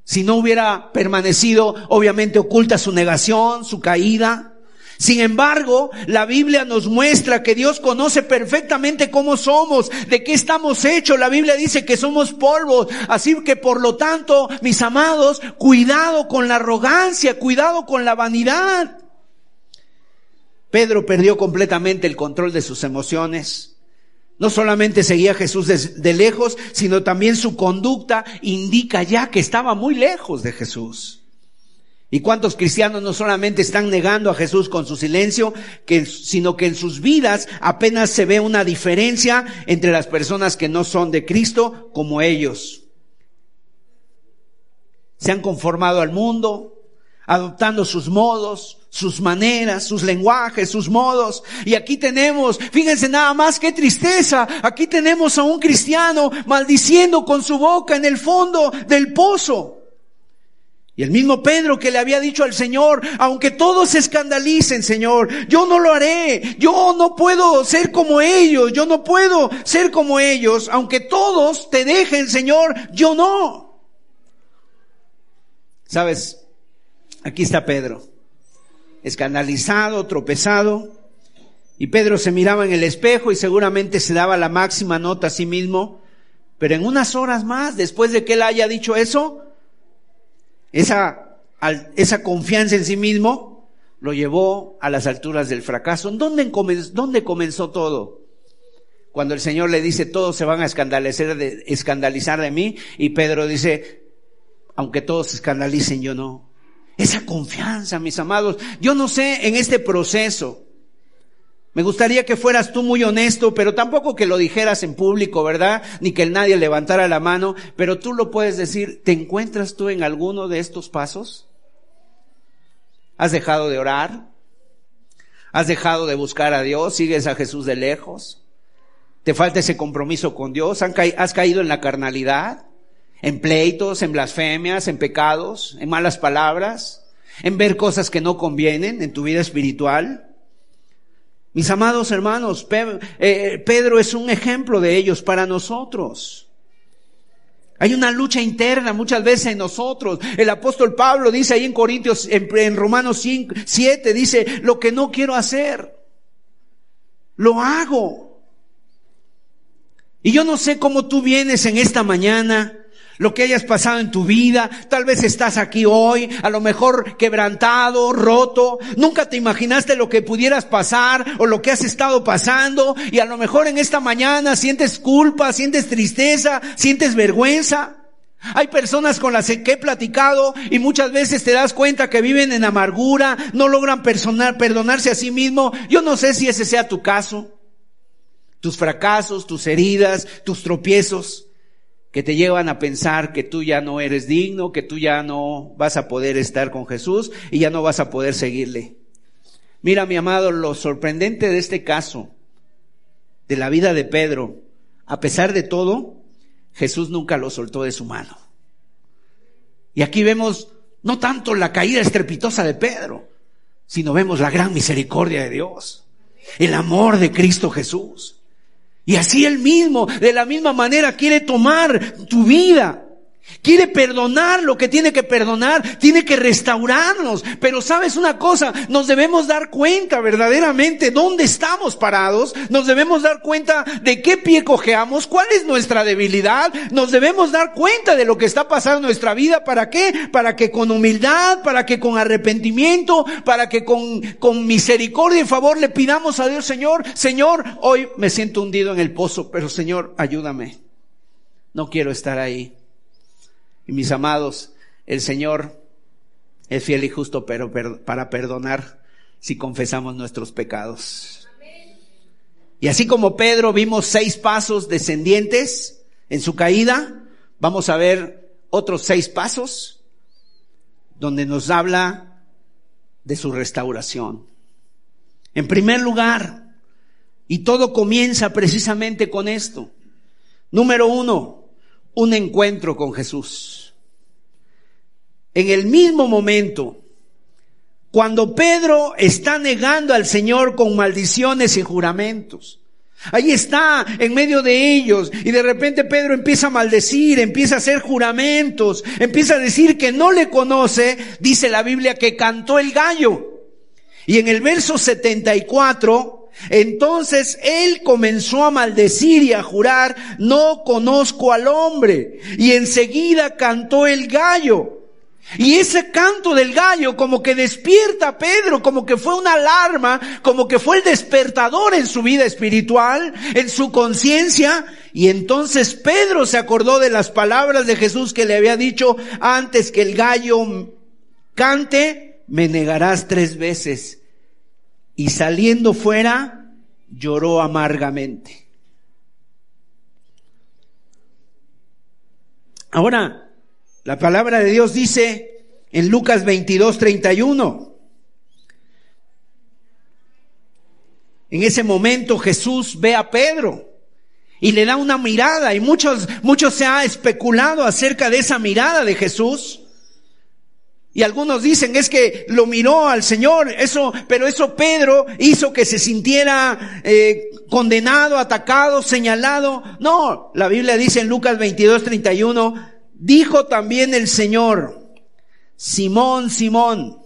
Si no hubiera permanecido, obviamente oculta su negación, su caída. Sin embargo, la Biblia nos muestra que Dios conoce perfectamente cómo somos, de qué estamos hechos. La Biblia dice que somos polvos. Así que por lo tanto, mis amados, cuidado con la arrogancia, cuidado con la vanidad. Pedro perdió completamente el control de sus emociones. No solamente seguía a Jesús de, lejos, sino también su conducta indica ya que estaba muy lejos de Jesús. ¿Y cuántos cristianos no solamente están negando a Jesús con su silencio, sino que en sus vidas apenas se ve una diferencia entre las personas que no son de Cristo como ellos? Se han conformado al mundo, adoptando sus modos, sus maneras, sus lenguajes, sus modos. Y aquí tenemos, fíjense nada más qué tristeza, aquí tenemos a un cristiano maldiciendo con su boca en el fondo del pozo. Y el mismo Pedro que le había dicho al Señor, aunque todos se escandalicen, Señor, yo no lo haré, yo no puedo ser como ellos, yo no puedo ser como ellos, aunque todos te dejen, Señor, yo no. Sabes, Aquí está Pedro, escandalizado, tropezado. Y Pedro se miraba en el espejo y seguramente se daba la máxima nota a sí mismo. Pero en unas horas más, después de que él haya dicho eso, esa, confianza en sí mismo lo llevó a las alturas del fracaso. ¿Dónde comenzó, dónde comenzó todo? Cuando el Señor le dice, todos se van a escandalizar de, escandalizar de mí, y Pedro dice, aunque todos se escandalicen, yo no. Esa confianza, mis amados. Yo no sé en este proceso. Me gustaría que fueras tú muy honesto, pero tampoco que lo dijeras en público, ¿verdad? Ni que nadie levantara la mano, pero tú lo puedes decir, ¿te encuentras tú en alguno de estos pasos? ¿Has dejado de orar? ¿Has dejado de buscar a Dios? ¿Sigues a Jesús de lejos? ¿Te falta ese compromiso con Dios? ¿Has caído en la carnalidad? En pleitos, en blasfemias, en pecados, en malas palabras, en ver cosas que no convienen en tu vida espiritual. Mis amados hermanos, eh, Pedro es un ejemplo de ellos para nosotros. Hay una lucha interna muchas veces en nosotros. El apóstol Pablo dice ahí en Corintios, en, Romanos 5, 7, dice, lo que no quiero hacer, lo hago. Y yo no sé cómo tú vienes en esta mañana lo que hayas pasado en tu vida, tal vez estás aquí hoy, a lo mejor quebrantado, roto, nunca te imaginaste lo que pudieras pasar o lo que has estado pasando y a lo mejor en esta mañana sientes culpa, sientes tristeza, sientes vergüenza. Hay personas con las que he platicado y muchas veces te das cuenta que viven en amargura, no logran perdonarse a sí mismo. Yo no sé si ese sea tu caso. Tus fracasos, tus heridas, tus tropiezos que te llevan a pensar que tú ya no eres digno, que tú ya no vas a poder estar con Jesús y ya no vas a poder seguirle. Mira, mi amado, lo sorprendente de este caso, de la vida de Pedro, a pesar de todo, Jesús nunca lo soltó de su mano. Y aquí vemos no tanto la caída estrepitosa de Pedro, sino vemos la gran misericordia de Dios, el amor de Cristo Jesús. Y así Él mismo, de la misma manera, quiere tomar tu vida. Quiere perdonar lo que tiene que perdonar, tiene que restaurarnos. Pero sabes una cosa, nos debemos dar cuenta verdaderamente dónde estamos parados, nos debemos dar cuenta de qué pie cojeamos, cuál es nuestra debilidad, nos debemos dar cuenta de lo que está pasando en nuestra vida. ¿Para qué? Para que con humildad, para que con arrepentimiento, para que con, con misericordia y favor le pidamos a Dios, Señor, Señor, hoy me siento hundido en el pozo, pero Señor, ayúdame. No quiero estar ahí. Y mis amados, el Señor es fiel y justo pero para perdonar si confesamos nuestros pecados. Y así como Pedro vimos seis pasos descendientes en su caída, vamos a ver otros seis pasos donde nos habla de su restauración. En primer lugar, y todo comienza precisamente con esto. Número uno, un encuentro con Jesús. En el mismo momento, cuando Pedro está negando al Señor con maldiciones y juramentos, Ahí está, en medio de ellos, y de repente Pedro empieza a maldecir, empieza a hacer juramentos, empieza a decir que no le conoce, dice la Biblia que cantó el gallo. Y en el verso 74 entonces él comenzó a maldecir y a jurar, no conozco al hombre. Y enseguida cantó el gallo. Y ese canto del gallo como que despierta a Pedro, como que fue una alarma, como que fue el despertador en su vida espiritual, en su conciencia. Y entonces Pedro se acordó de las palabras de Jesús que le había dicho, antes que el gallo cante, me negarás tres veces y saliendo fuera lloró amargamente. Ahora, la palabra de Dios dice en Lucas 22, 31, en ese momento Jesús ve a Pedro y le da una mirada y muchos, muchos se ha especulado acerca de esa mirada de Jesús. Y algunos dicen es que lo miró al Señor, eso, pero eso Pedro hizo que se sintiera eh, condenado, atacado, señalado. No, la Biblia dice en Lucas 22, 31, dijo también el Señor, Simón, Simón,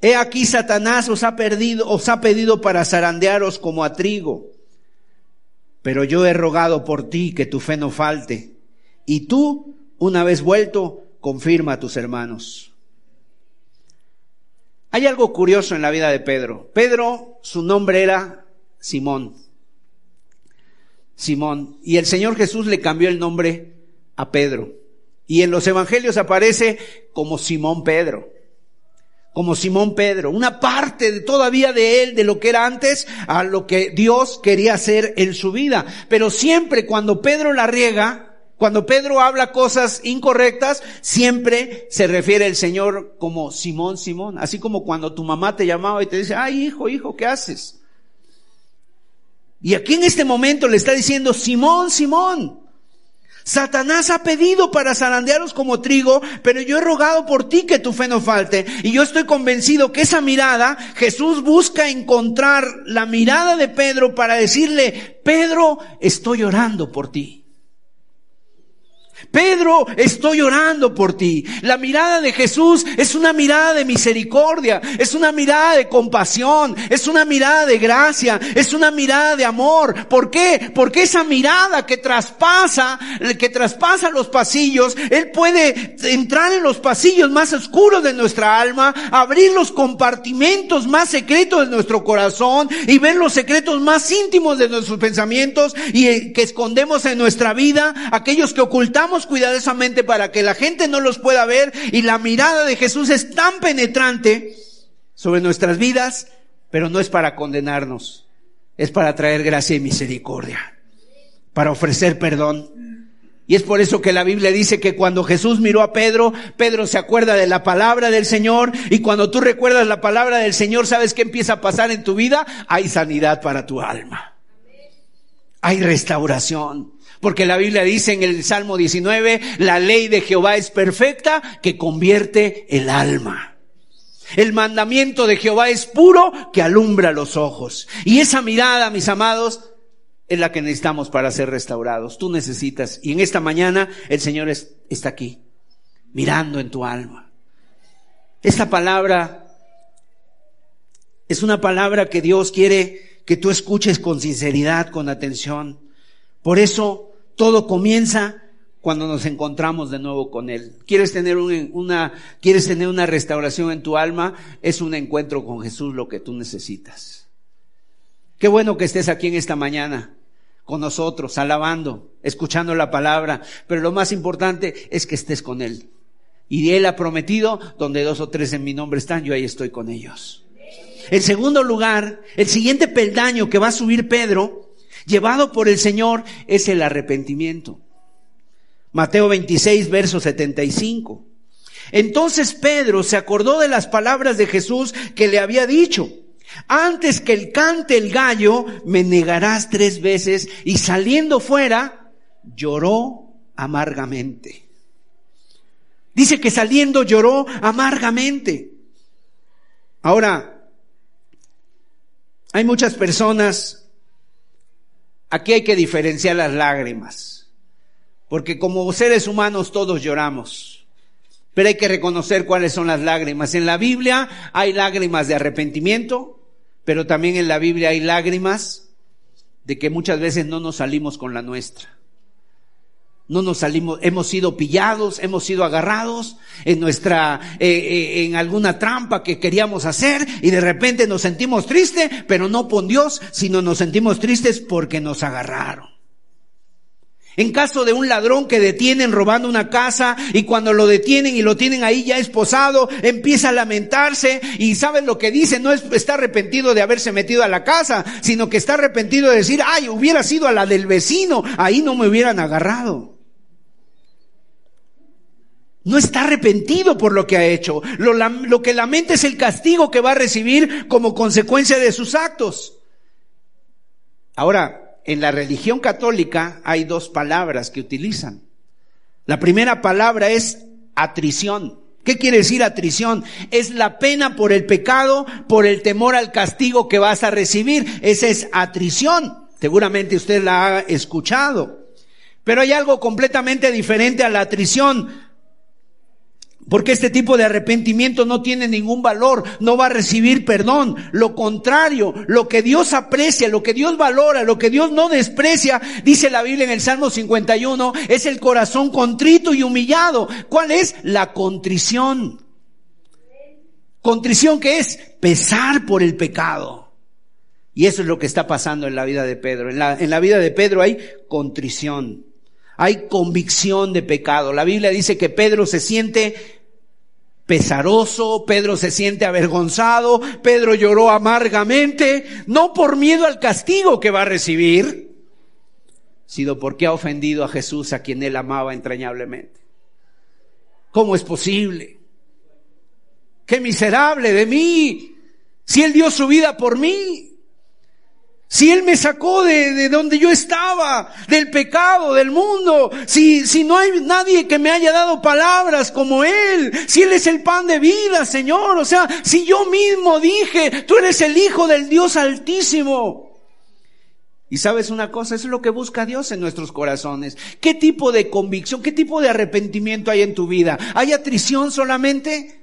he aquí Satanás os ha perdido, os ha pedido para zarandearos como a trigo, pero yo he rogado por ti que tu fe no falte, y tú, una vez vuelto, confirma a tus hermanos. Hay algo curioso en la vida de Pedro. Pedro, su nombre era Simón. Simón. Y el Señor Jesús le cambió el nombre a Pedro. Y en los evangelios aparece como Simón Pedro. Como Simón Pedro. Una parte de, todavía de él, de lo que era antes, a lo que Dios quería hacer en su vida. Pero siempre cuando Pedro la riega, cuando Pedro habla cosas incorrectas, siempre se refiere el Señor como Simón, Simón. Así como cuando tu mamá te llamaba y te dice, ay hijo, hijo, ¿qué haces? Y aquí en este momento le está diciendo, Simón, Simón. Satanás ha pedido para zarandearos como trigo, pero yo he rogado por ti que tu fe no falte. Y yo estoy convencido que esa mirada, Jesús busca encontrar la mirada de Pedro para decirle, Pedro, estoy orando por ti. Pedro, estoy orando por ti. La mirada de Jesús es una mirada de misericordia, es una mirada de compasión, es una mirada de gracia, es una mirada de amor. ¿Por qué? Porque esa mirada que traspasa, que traspasa los pasillos, Él puede entrar en los pasillos más oscuros de nuestra alma, abrir los compartimentos más secretos de nuestro corazón y ver los secretos más íntimos de nuestros pensamientos y eh, que escondemos en nuestra vida, aquellos que ocultamos cuidadosamente para que la gente no los pueda ver y la mirada de Jesús es tan penetrante sobre nuestras vidas, pero no es para condenarnos, es para traer gracia y misericordia, para ofrecer perdón. Y es por eso que la Biblia dice que cuando Jesús miró a Pedro, Pedro se acuerda de la palabra del Señor y cuando tú recuerdas la palabra del Señor, ¿sabes qué empieza a pasar en tu vida? Hay sanidad para tu alma. Hay restauración. Porque la Biblia dice en el Salmo 19, la ley de Jehová es perfecta que convierte el alma. El mandamiento de Jehová es puro que alumbra los ojos. Y esa mirada, mis amados, es la que necesitamos para ser restaurados. Tú necesitas. Y en esta mañana el Señor está aquí, mirando en tu alma. Esta palabra es una palabra que Dios quiere que tú escuches con sinceridad, con atención. Por eso todo comienza cuando nos encontramos de nuevo con Él. ¿Quieres tener una, quieres tener una restauración en tu alma? Es un encuentro con Jesús lo que tú necesitas. Qué bueno que estés aquí en esta mañana con nosotros, alabando, escuchando la palabra, pero lo más importante es que estés con Él. Y Él ha prometido, donde dos o tres en mi nombre están, yo ahí estoy con ellos. En segundo lugar, el siguiente peldaño que va a subir Pedro llevado por el Señor es el arrepentimiento. Mateo 26, verso 75. Entonces Pedro se acordó de las palabras de Jesús que le había dicho. Antes que el cante el gallo, me negarás tres veces. Y saliendo fuera, lloró amargamente. Dice que saliendo lloró amargamente. Ahora, hay muchas personas Aquí hay que diferenciar las lágrimas, porque como seres humanos todos lloramos, pero hay que reconocer cuáles son las lágrimas. En la Biblia hay lágrimas de arrepentimiento, pero también en la Biblia hay lágrimas de que muchas veces no nos salimos con la nuestra no nos salimos, hemos sido pillados, hemos sido agarrados en nuestra, eh, eh, en alguna trampa que queríamos hacer y de repente nos sentimos tristes, pero no por Dios, sino nos sentimos tristes porque nos agarraron. En caso de un ladrón que detienen robando una casa y cuando lo detienen y lo tienen ahí ya esposado, empieza a lamentarse y saben lo que dice, no es, está arrepentido de haberse metido a la casa, sino que está arrepentido de decir, ay, hubiera sido a la del vecino, ahí no me hubieran agarrado. No está arrepentido por lo que ha hecho. Lo, que lamenta es el castigo que va a recibir como consecuencia de sus actos. Ahora, en la religión católica hay dos palabras que utilizan. La primera palabra es atrición. ¿Qué quiere decir atrición? Es la pena por el pecado, por el temor al castigo que vas a recibir. Esa es atrición. Seguramente usted la ha escuchado. Pero hay algo completamente diferente a la atrición. Porque este tipo de arrepentimiento no tiene ningún valor, no va a recibir perdón. Lo contrario, lo que Dios aprecia, lo que Dios valora, lo que Dios no desprecia, dice la Biblia en el Salmo 51, es el corazón contrito y humillado. ¿Cuál es? La contrición. Contrición que es pesar por el pecado. Y eso es lo que está pasando en la vida de Pedro. En la, en la vida de Pedro hay contrición hay convicción de pecado. La Biblia dice que Pedro se siente pesaroso, Pedro se siente avergonzado, Pedro lloró amargamente, no por miedo al castigo que va a recibir, sino porque ha ofendido a Jesús a quien él amaba entrañablemente. ¿Cómo es posible? ¡Qué miserable de mí! Si él dio su vida por mí. Si Él me sacó de, de, donde yo estaba, del pecado, del mundo, si, si no hay nadie que me haya dado palabras como Él, si Él es el pan de vida, Señor, o sea, si yo mismo dije, tú eres el Hijo del Dios Altísimo. Y sabes una cosa, eso es lo que busca Dios en nuestros corazones. ¿Qué tipo de convicción, qué tipo de arrepentimiento hay en tu vida? ¿Hay atrición solamente?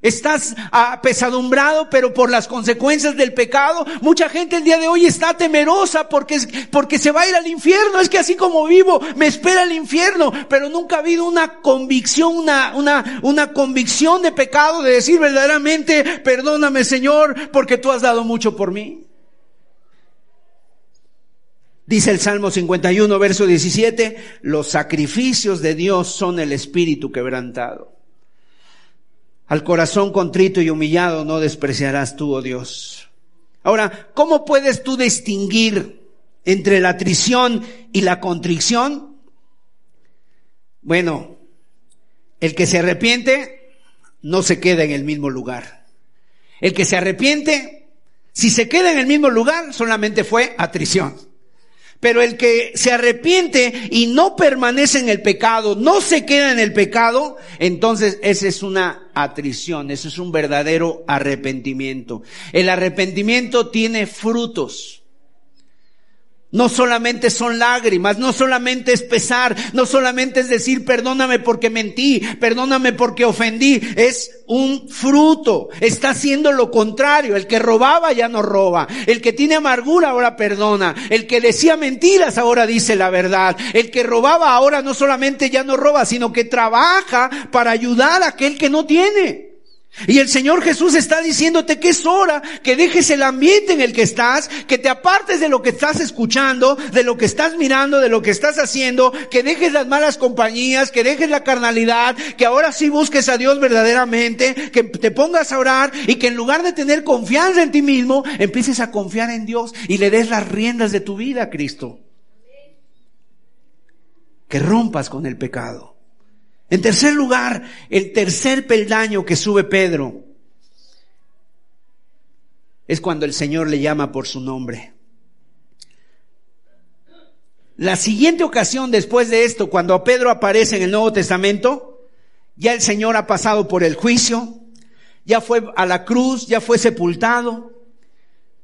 Estás apesadumbrado, pero por las consecuencias del pecado. Mucha gente el día de hoy está temerosa porque, porque se va a ir al infierno. Es que así como vivo, me espera el infierno. Pero nunca ha habido una convicción, una, una, una convicción de pecado de decir verdaderamente, perdóname Señor, porque tú has dado mucho por mí. Dice el Salmo 51, verso 17, los sacrificios de Dios son el espíritu quebrantado. Al corazón contrito y humillado no despreciarás tú, oh Dios. Ahora, ¿cómo puedes tú distinguir entre la atrición y la contrición? Bueno, el que se arrepiente no se queda en el mismo lugar. El que se arrepiente, si se queda en el mismo lugar, solamente fue atrición. Pero el que se arrepiente y no permanece en el pecado, no se queda en el pecado, entonces esa es una atrición, eso es un verdadero arrepentimiento. El arrepentimiento tiene frutos. No solamente son lágrimas, no solamente es pesar, no solamente es decir perdóname porque mentí, perdóname porque ofendí, es un fruto, está haciendo lo contrario, el que robaba ya no roba, el que tiene amargura ahora perdona, el que decía mentiras ahora dice la verdad, el que robaba ahora no solamente ya no roba, sino que trabaja para ayudar a aquel que no tiene. Y el Señor Jesús está diciéndote que es hora que dejes el ambiente en el que estás, que te apartes de lo que estás escuchando, de lo que estás mirando, de lo que estás haciendo, que dejes las malas compañías, que dejes la carnalidad, que ahora sí busques a Dios verdaderamente, que te pongas a orar y que en lugar de tener confianza en ti mismo, empieces a confiar en Dios y le des las riendas de tu vida a Cristo. Que rompas con el pecado. En tercer lugar, el tercer peldaño que sube Pedro es cuando el Señor le llama por su nombre. La siguiente ocasión después de esto, cuando Pedro aparece en el Nuevo Testamento, ya el Señor ha pasado por el juicio, ya fue a la cruz, ya fue sepultado,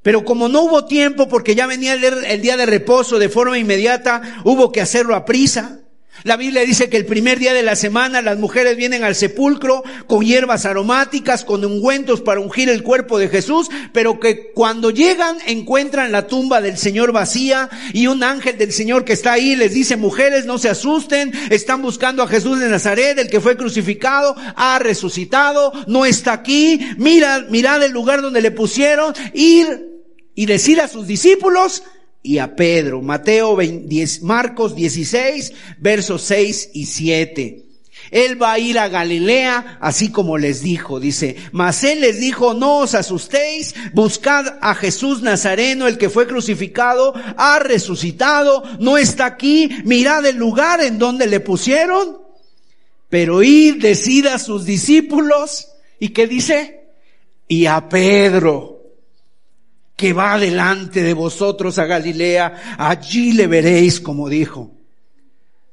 pero como no hubo tiempo porque ya venía el, día de reposo de forma inmediata, hubo que hacerlo a prisa. La Biblia dice que el primer día de la semana las mujeres vienen al sepulcro con hierbas aromáticas, con ungüentos para ungir el cuerpo de Jesús, pero que cuando llegan encuentran la tumba del Señor vacía y un ángel del Señor que está ahí les dice, mujeres, no se asusten, están buscando a Jesús de Nazaret, el que fue crucificado, ha resucitado, no está aquí, mira, mirad el lugar donde le pusieron, ir y decir a sus discípulos y a Pedro. Mateo 10, Marcos 16, versos 6 y 7. Él va a ir a Galilea, así como les dijo, dice, mas él les dijo, no os asustéis, buscad a Jesús Nazareno, el que fue crucificado, ha resucitado, no está aquí, mirad el lugar en donde le pusieron, pero id, decid a sus discípulos, ¿y qué dice? Y a Pedro, que va delante de vosotros a Galilea, allí le veréis como dijo.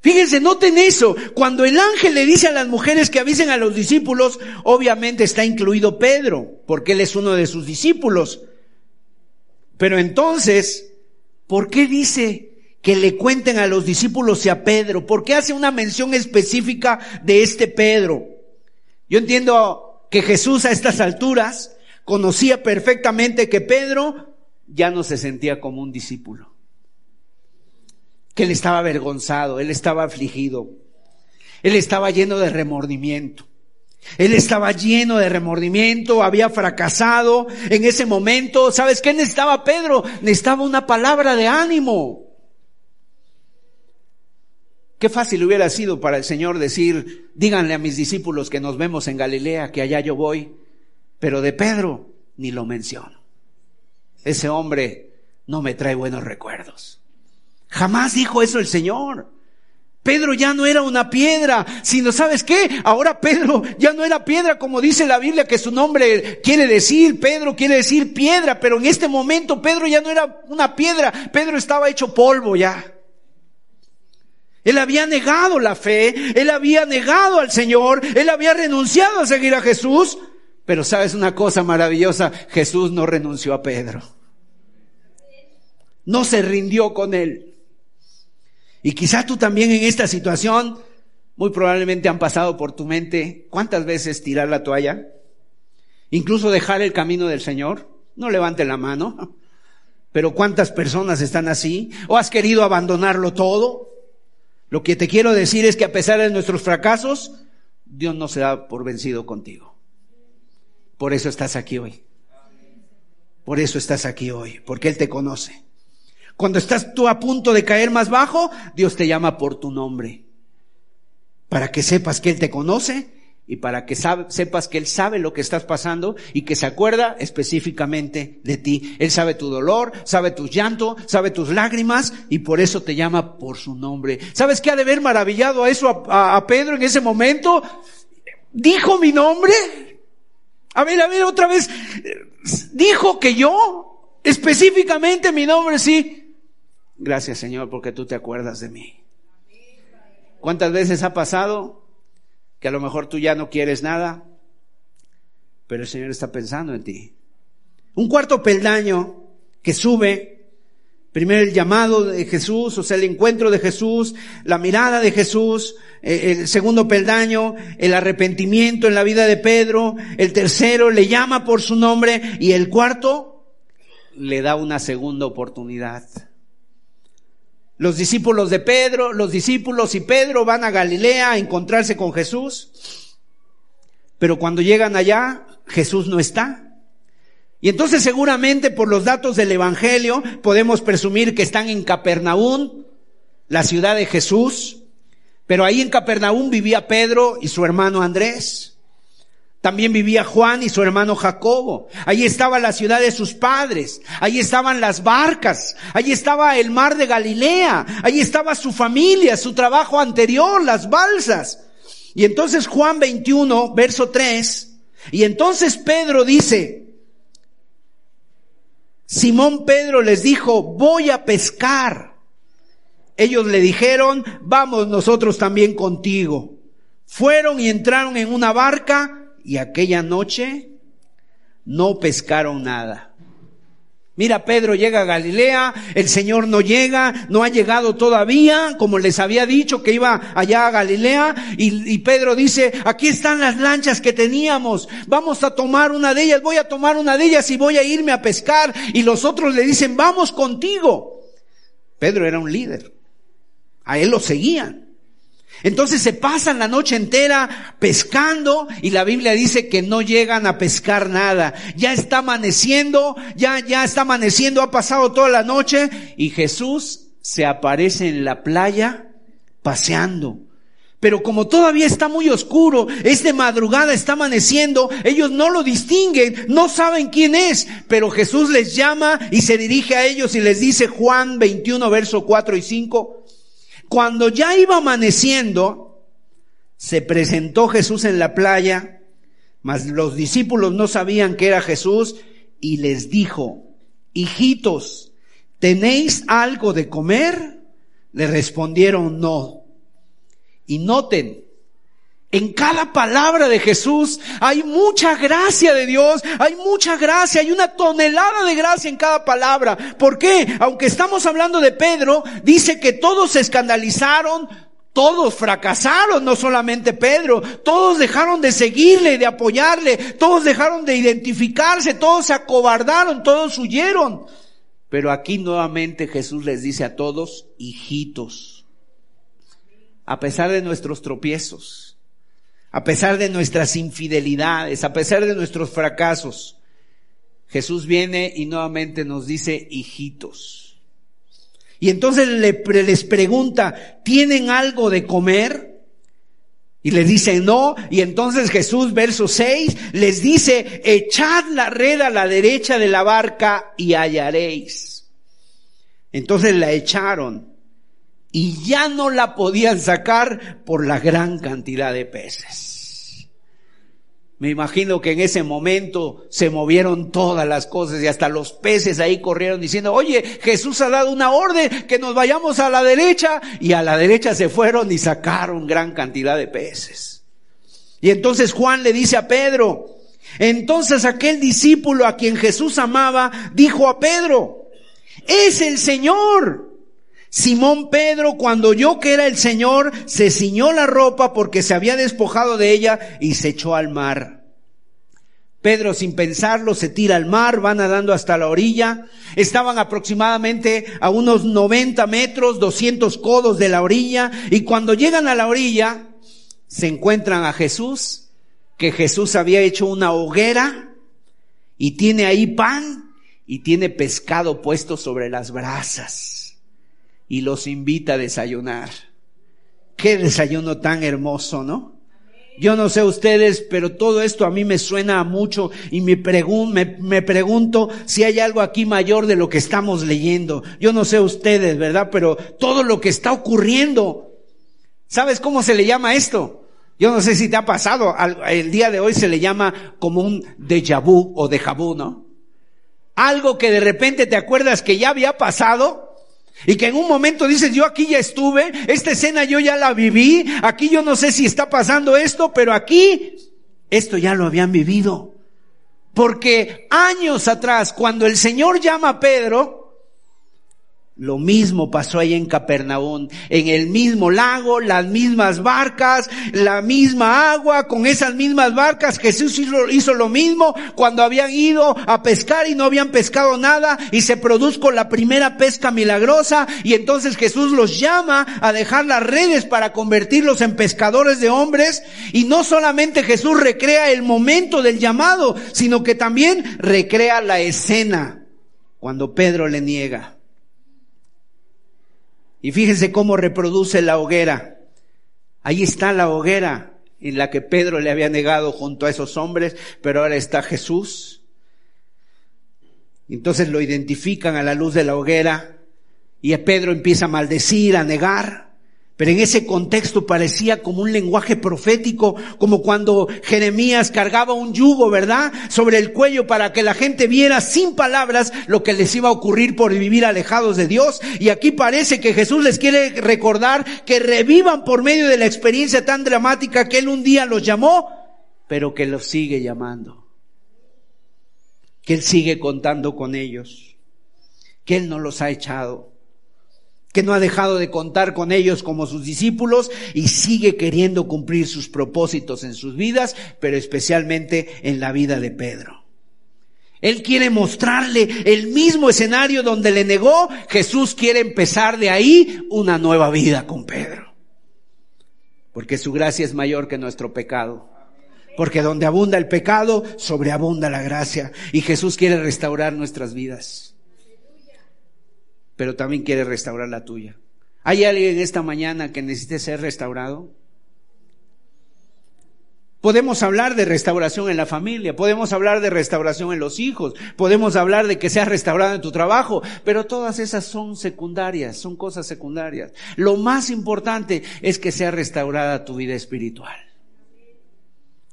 Fíjense, noten eso. Cuando el ángel le dice a las mujeres que avisen a los discípulos, obviamente está incluido Pedro, porque él es uno de sus discípulos. Pero entonces, ¿por qué dice que le cuenten a los discípulos y a Pedro? ¿Por qué hace una mención específica de este Pedro? Yo entiendo que Jesús a estas alturas conocía perfectamente que Pedro ya no se sentía como un discípulo, que él estaba avergonzado, él estaba afligido, él estaba lleno de remordimiento. Él estaba lleno de remordimiento, había fracasado en ese momento. ¿Sabes qué necesitaba Pedro? Necesitaba una palabra de ánimo. Qué fácil hubiera sido para el Señor decir, díganle a mis discípulos que nos vemos en Galilea, que allá yo voy. Pero de Pedro ni lo menciono. Ese hombre no me trae buenos recuerdos. Jamás dijo eso el Señor. Pedro ya no era una piedra, sino sabes qué? Ahora Pedro ya no era piedra como dice la Biblia que su nombre quiere decir, Pedro quiere decir piedra, pero en este momento Pedro ya no era una piedra, Pedro estaba hecho polvo ya. Él había negado la fe, él había negado al Señor, él había renunciado a seguir a Jesús, pero sabes una cosa maravillosa, Jesús no renunció a Pedro. No se rindió con él. Y quizás tú también en esta situación, muy probablemente han pasado por tu mente, ¿cuántas veces tirar la toalla? Incluso dejar el camino del Señor. No levante la mano. Pero ¿cuántas personas están así? ¿O has querido abandonarlo todo? Lo que te quiero decir es que a pesar de nuestros fracasos, Dios no se da por vencido contigo. Por eso estás aquí hoy. Por eso estás aquí hoy, porque Él te conoce. Cuando estás tú a punto de caer más bajo, Dios te llama por tu nombre. Para que sepas que Él te conoce y para que sepas que Él sabe lo que estás pasando y que se acuerda específicamente de ti. Él sabe tu dolor, sabe tus llanto, sabe tus lágrimas y por eso te llama por su nombre. ¿Sabes qué ha de haber maravillado a eso a, a Pedro en ese momento? ¿Dijo mi nombre? A ver, a ver, otra vez. ¿Dijo que yo? Específicamente mi nombre, sí. Gracias Señor porque tú te acuerdas de mí. ¿Cuántas veces ha pasado que a lo mejor tú ya no quieres nada, pero el Señor está pensando en ti? Un cuarto peldaño que sube, primero el llamado de Jesús, o sea, el encuentro de Jesús, la mirada de Jesús, eh, el segundo peldaño, el arrepentimiento en la vida de Pedro, el tercero le llama por su nombre y el cuarto le da una segunda oportunidad. Los discípulos de Pedro, los discípulos y Pedro van a Galilea a encontrarse con Jesús. Pero cuando llegan allá, Jesús no está. Y entonces seguramente por los datos del Evangelio podemos presumir que están en Capernaum, la ciudad de Jesús. Pero ahí en Capernaum vivía Pedro y su hermano Andrés. También vivía Juan y su hermano Jacobo. Allí estaba la ciudad de sus padres. Allí estaban las barcas. Allí estaba el mar de Galilea. Allí estaba su familia, su trabajo anterior, las balsas. Y entonces Juan 21, verso 3. Y entonces Pedro dice, Simón Pedro les dijo, voy a pescar. Ellos le dijeron, vamos nosotros también contigo. Fueron y entraron en una barca y aquella noche no pescaron nada. Mira, Pedro llega a Galilea, el Señor no llega, no ha llegado todavía, como les había dicho que iba allá a Galilea, y, Pedro dice, aquí están las lanchas que teníamos, vamos a tomar una de ellas, voy a tomar una de ellas y voy a irme a pescar, y los otros le dicen, vamos contigo. Pedro era un líder, a él lo seguían. Entonces se pasan la noche entera pescando y la Biblia dice que no llegan a pescar nada. Ya está amaneciendo, ya, ya está amaneciendo, ha pasado toda la noche y Jesús se aparece en la playa paseando. Pero como todavía está muy oscuro, es de madrugada, está amaneciendo, ellos no lo distinguen, no saben quién es, pero Jesús les llama y se dirige a ellos y les dice Juan 21, verso 4 y 5, cuando ya iba amaneciendo, se presentó Jesús en la playa, mas los discípulos no sabían que era Jesús y les dijo, hijitos, ¿tenéis algo de comer? Le respondieron no. Y noten, en cada palabra de Jesús hay mucha gracia de Dios, hay mucha gracia, hay una tonelada de gracia en cada palabra. ¿Por qué? Aunque estamos hablando de Pedro, dice que todos se escandalizaron, todos fracasaron, no solamente Pedro, todos dejaron de seguirle, de apoyarle, todos dejaron de identificarse, todos se acobardaron, todos huyeron. Pero aquí nuevamente Jesús les dice a todos, hijitos, a pesar de nuestros tropiezos, a pesar de nuestras infidelidades, a pesar de nuestros fracasos. Jesús viene y nuevamente nos dice, hijitos. Y entonces les pregunta, ¿tienen algo de comer? Y les dice no. Y entonces Jesús, verso 6, les dice, echad la red a la derecha de la barca y hallaréis. Entonces la echaron y ya no la podían sacar por la gran cantidad de peces. Me imagino que en ese momento se movieron todas las cosas y hasta los peces ahí corrieron diciendo, oye, Jesús ha dado una orden que nos vayamos a la derecha y a la derecha se fueron y sacaron gran cantidad de peces. Y entonces Juan le dice a Pedro, entonces aquel discípulo a quien Jesús amaba dijo a Pedro, es el Señor. Simón Pedro, cuando oyó que era el Señor, se ciñó la ropa porque se había despojado de ella y se echó al mar. Pedro, sin pensarlo, se tira al mar, va nadando hasta la orilla. Estaban aproximadamente a unos 90 metros, 200 codos de la orilla. Y cuando llegan a la orilla, se encuentran a Jesús, que Jesús había hecho una hoguera y tiene ahí pan y tiene pescado puesto sobre las brasas y los invita a desayunar. Qué desayuno tan hermoso, ¿no? Yo no sé ustedes, pero todo esto a mí me suena mucho y me, me, pregunto si hay algo aquí mayor de lo que estamos leyendo. Yo no sé ustedes, ¿verdad? Pero todo lo que está ocurriendo, ¿sabes cómo se le llama esto? Yo no sé si te ha pasado, el día de hoy se le llama como un déjà vu o déjà vu, ¿no? Algo que de repente te acuerdas que ya había pasado, y que en un momento dices, yo aquí ya estuve, esta escena yo ya la viví, aquí yo no sé si está pasando esto, pero aquí esto ya lo habían vivido. Porque años atrás, cuando el Señor llama a Pedro, lo mismo pasó ahí en Capernaum, en el mismo lago, las mismas barcas, la misma agua, con esas mismas barcas. Jesús hizo, lo mismo cuando habían ido a pescar y no habían pescado nada y se produjo la primera pesca milagrosa y entonces Jesús los llama a dejar las redes para convertirlos en pescadores de hombres y no solamente Jesús recrea el momento del llamado, sino que también recrea la escena cuando Pedro le niega. Y fíjense cómo reproduce la hoguera. Ahí está la hoguera en la que Pedro le había negado junto a esos hombres, pero ahora está Jesús. Entonces lo identifican a la luz de la hoguera y a Pedro empieza a maldecir, a negar. Pero en ese contexto parecía como un lenguaje profético, como cuando Jeremías cargaba un yugo, ¿verdad? Sobre el cuello para que la gente viera sin palabras lo que les iba a ocurrir por vivir alejados de Dios. Y aquí parece que Jesús les quiere recordar que revivan por medio de la experiencia tan dramática que Él un día los llamó, pero que los sigue llamando. Que Él sigue contando con ellos. Que Él no los ha echado que no ha dejado de contar con ellos como sus discípulos y sigue queriendo cumplir sus propósitos en sus vidas, pero especialmente en la vida de Pedro. Él quiere mostrarle el mismo escenario donde le negó, Jesús quiere empezar de ahí una nueva vida con Pedro. Porque su gracia es mayor que nuestro pecado. Porque donde abunda el pecado, sobreabunda la gracia. Y Jesús quiere restaurar nuestras vidas pero también quiere restaurar la tuya. ¿Hay alguien esta mañana que necesite ser restaurado? Podemos hablar de restauración en la familia, podemos hablar de restauración en los hijos, podemos hablar de que seas restaurado en tu trabajo, pero todas esas son secundarias, son cosas secundarias. Lo más importante es que sea restaurada tu vida espiritual.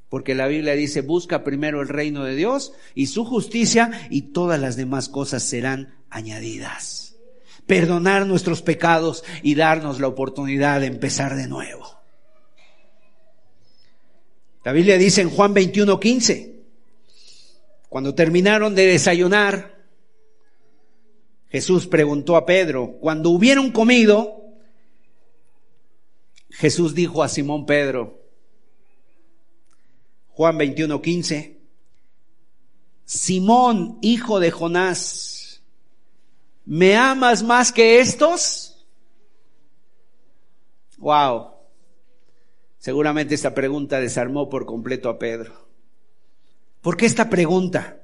Porque la Biblia dice, busca primero el reino de Dios y su justicia y todas las demás cosas serán añadidas perdonar nuestros pecados y darnos la oportunidad de empezar de nuevo. La Biblia dice en Juan 21, 15, cuando terminaron de desayunar, Jesús preguntó a Pedro, cuando hubieron comido, Jesús dijo a Simón Pedro, Juan 21, 15, Simón, hijo de Jonás, ¿me amas más que estos? Wow. Seguramente esta pregunta desarmó por completo a Pedro. ¿Por qué esta pregunta?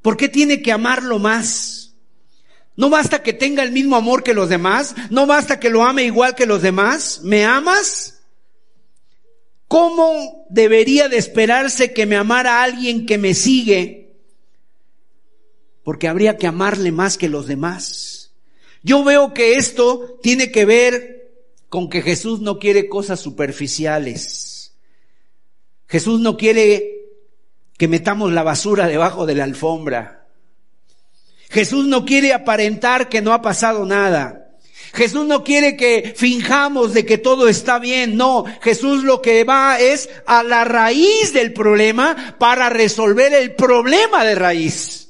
¿Por qué tiene que amarlo más? ¿No basta que tenga el mismo amor que los demás? ¿No basta que lo ame igual que los demás? ¿Me amas? ¿Cómo debería de esperarse que me amara alguien que me sigue porque habría que amarle más que los demás. Yo veo que esto tiene que ver con que Jesús no quiere cosas superficiales. Jesús no quiere que metamos la basura debajo de la alfombra. Jesús no quiere aparentar que no ha pasado nada. Jesús no quiere que finjamos de que todo está bien, no. Jesús lo que va es a la raíz del problema para resolver el problema de raíz.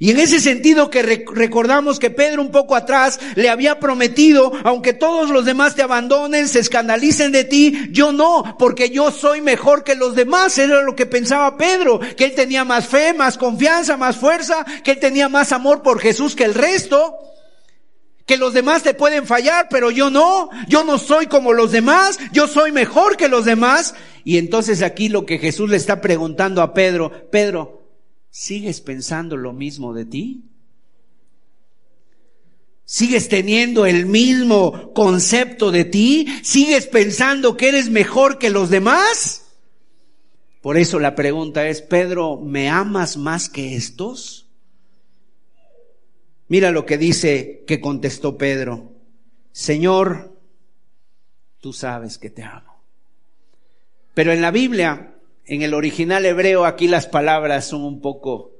Y en ese sentido que recordamos que Pedro un poco atrás le había prometido, aunque todos los demás te abandonen, se escandalicen de ti, yo no, porque yo soy mejor que los demás. Era lo que pensaba Pedro, que él tenía más fe, más confianza, más fuerza, que él tenía más amor por Jesús que el resto que los demás te pueden fallar, pero yo no, yo no soy como los demás, yo soy mejor que los demás. Y entonces aquí lo que Jesús le está preguntando a Pedro, Pedro, ¿sigues pensando lo mismo de ti? ¿Sigues teniendo el mismo concepto de ti? ¿Sigues pensando que eres mejor que los demás? Por eso la pregunta es, Pedro, ¿me amas más que estos? Mira lo que dice que contestó Pedro. Señor, tú sabes que te amo. Pero en la Biblia, en el original hebreo, aquí las palabras son un poco,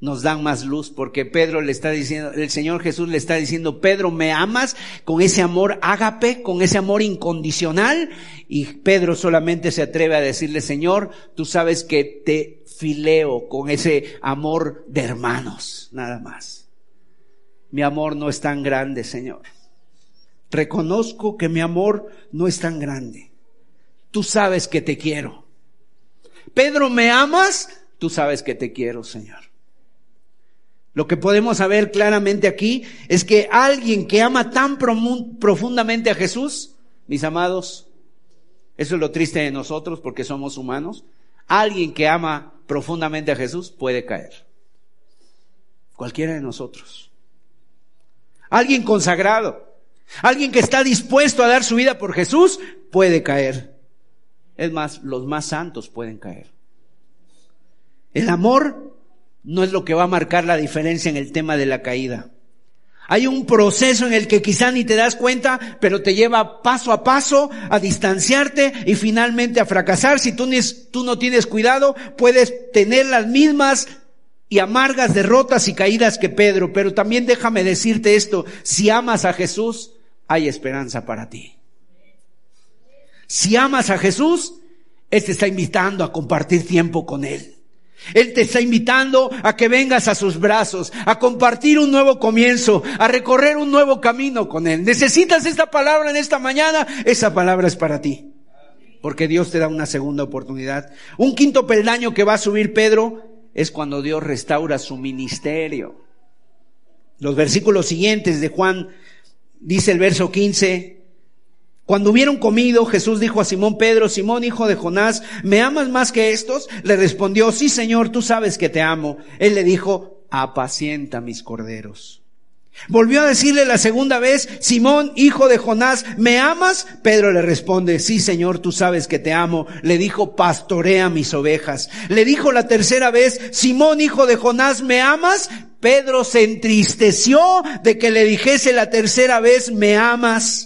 nos dan más luz, porque Pedro le está diciendo, el Señor Jesús le está diciendo, Pedro, ¿me amas con ese amor ágape, con ese amor incondicional? Y Pedro solamente se atreve a decirle, Señor, tú sabes que te fileo con ese amor de hermanos, nada más mi amor no es tan grande, Señor. Reconozco que mi amor no es tan grande. Tú sabes que te quiero. Pedro, ¿me amas? Tú sabes que te quiero, Señor. Lo que podemos saber claramente aquí es que alguien que ama tan profundamente a Jesús, mis amados, eso es lo triste de nosotros porque somos humanos, alguien que ama profundamente a Jesús puede caer. Cualquiera de nosotros. Alguien consagrado, alguien que está dispuesto a dar su vida por Jesús, puede caer. Es más, los más santos pueden caer. El amor no es lo que va a marcar la diferencia en el tema de la caída. Hay un proceso en el que quizá ni te das cuenta, pero te lleva paso a paso a distanciarte y finalmente a fracasar. Si tú, tú no tienes cuidado, puedes tener las mismas y amargas derrotas y caídas que Pedro, pero también déjame decirte esto, si amas a Jesús, hay esperanza para ti. Si amas a Jesús, Él te está invitando a compartir tiempo con Él. Él te está invitando a que vengas a sus brazos, a compartir un nuevo comienzo, a recorrer un nuevo camino con Él. ¿Necesitas esta palabra en esta mañana? Esa palabra es para ti. Porque Dios te da una segunda oportunidad. Un quinto peldaño que va a subir Pedro es cuando Dios restaura su ministerio. Los versículos siguientes de Juan, dice el verso 15, cuando hubieron comido, Jesús dijo a Simón Pedro, Simón hijo de Jonás, ¿me amas más que estos? Le respondió, sí Señor, tú sabes que te amo. Él le dijo, apacienta mis corderos. Volvió a decirle la segunda vez, Simón, hijo de Jonás, ¿me amas? Pedro le responde, sí, Señor, tú sabes que te amo. Le dijo, pastorea mis ovejas. Le dijo la tercera vez, Simón, hijo de Jonás, ¿me amas? Pedro se entristeció de que le dijese la tercera vez, ¿me amas?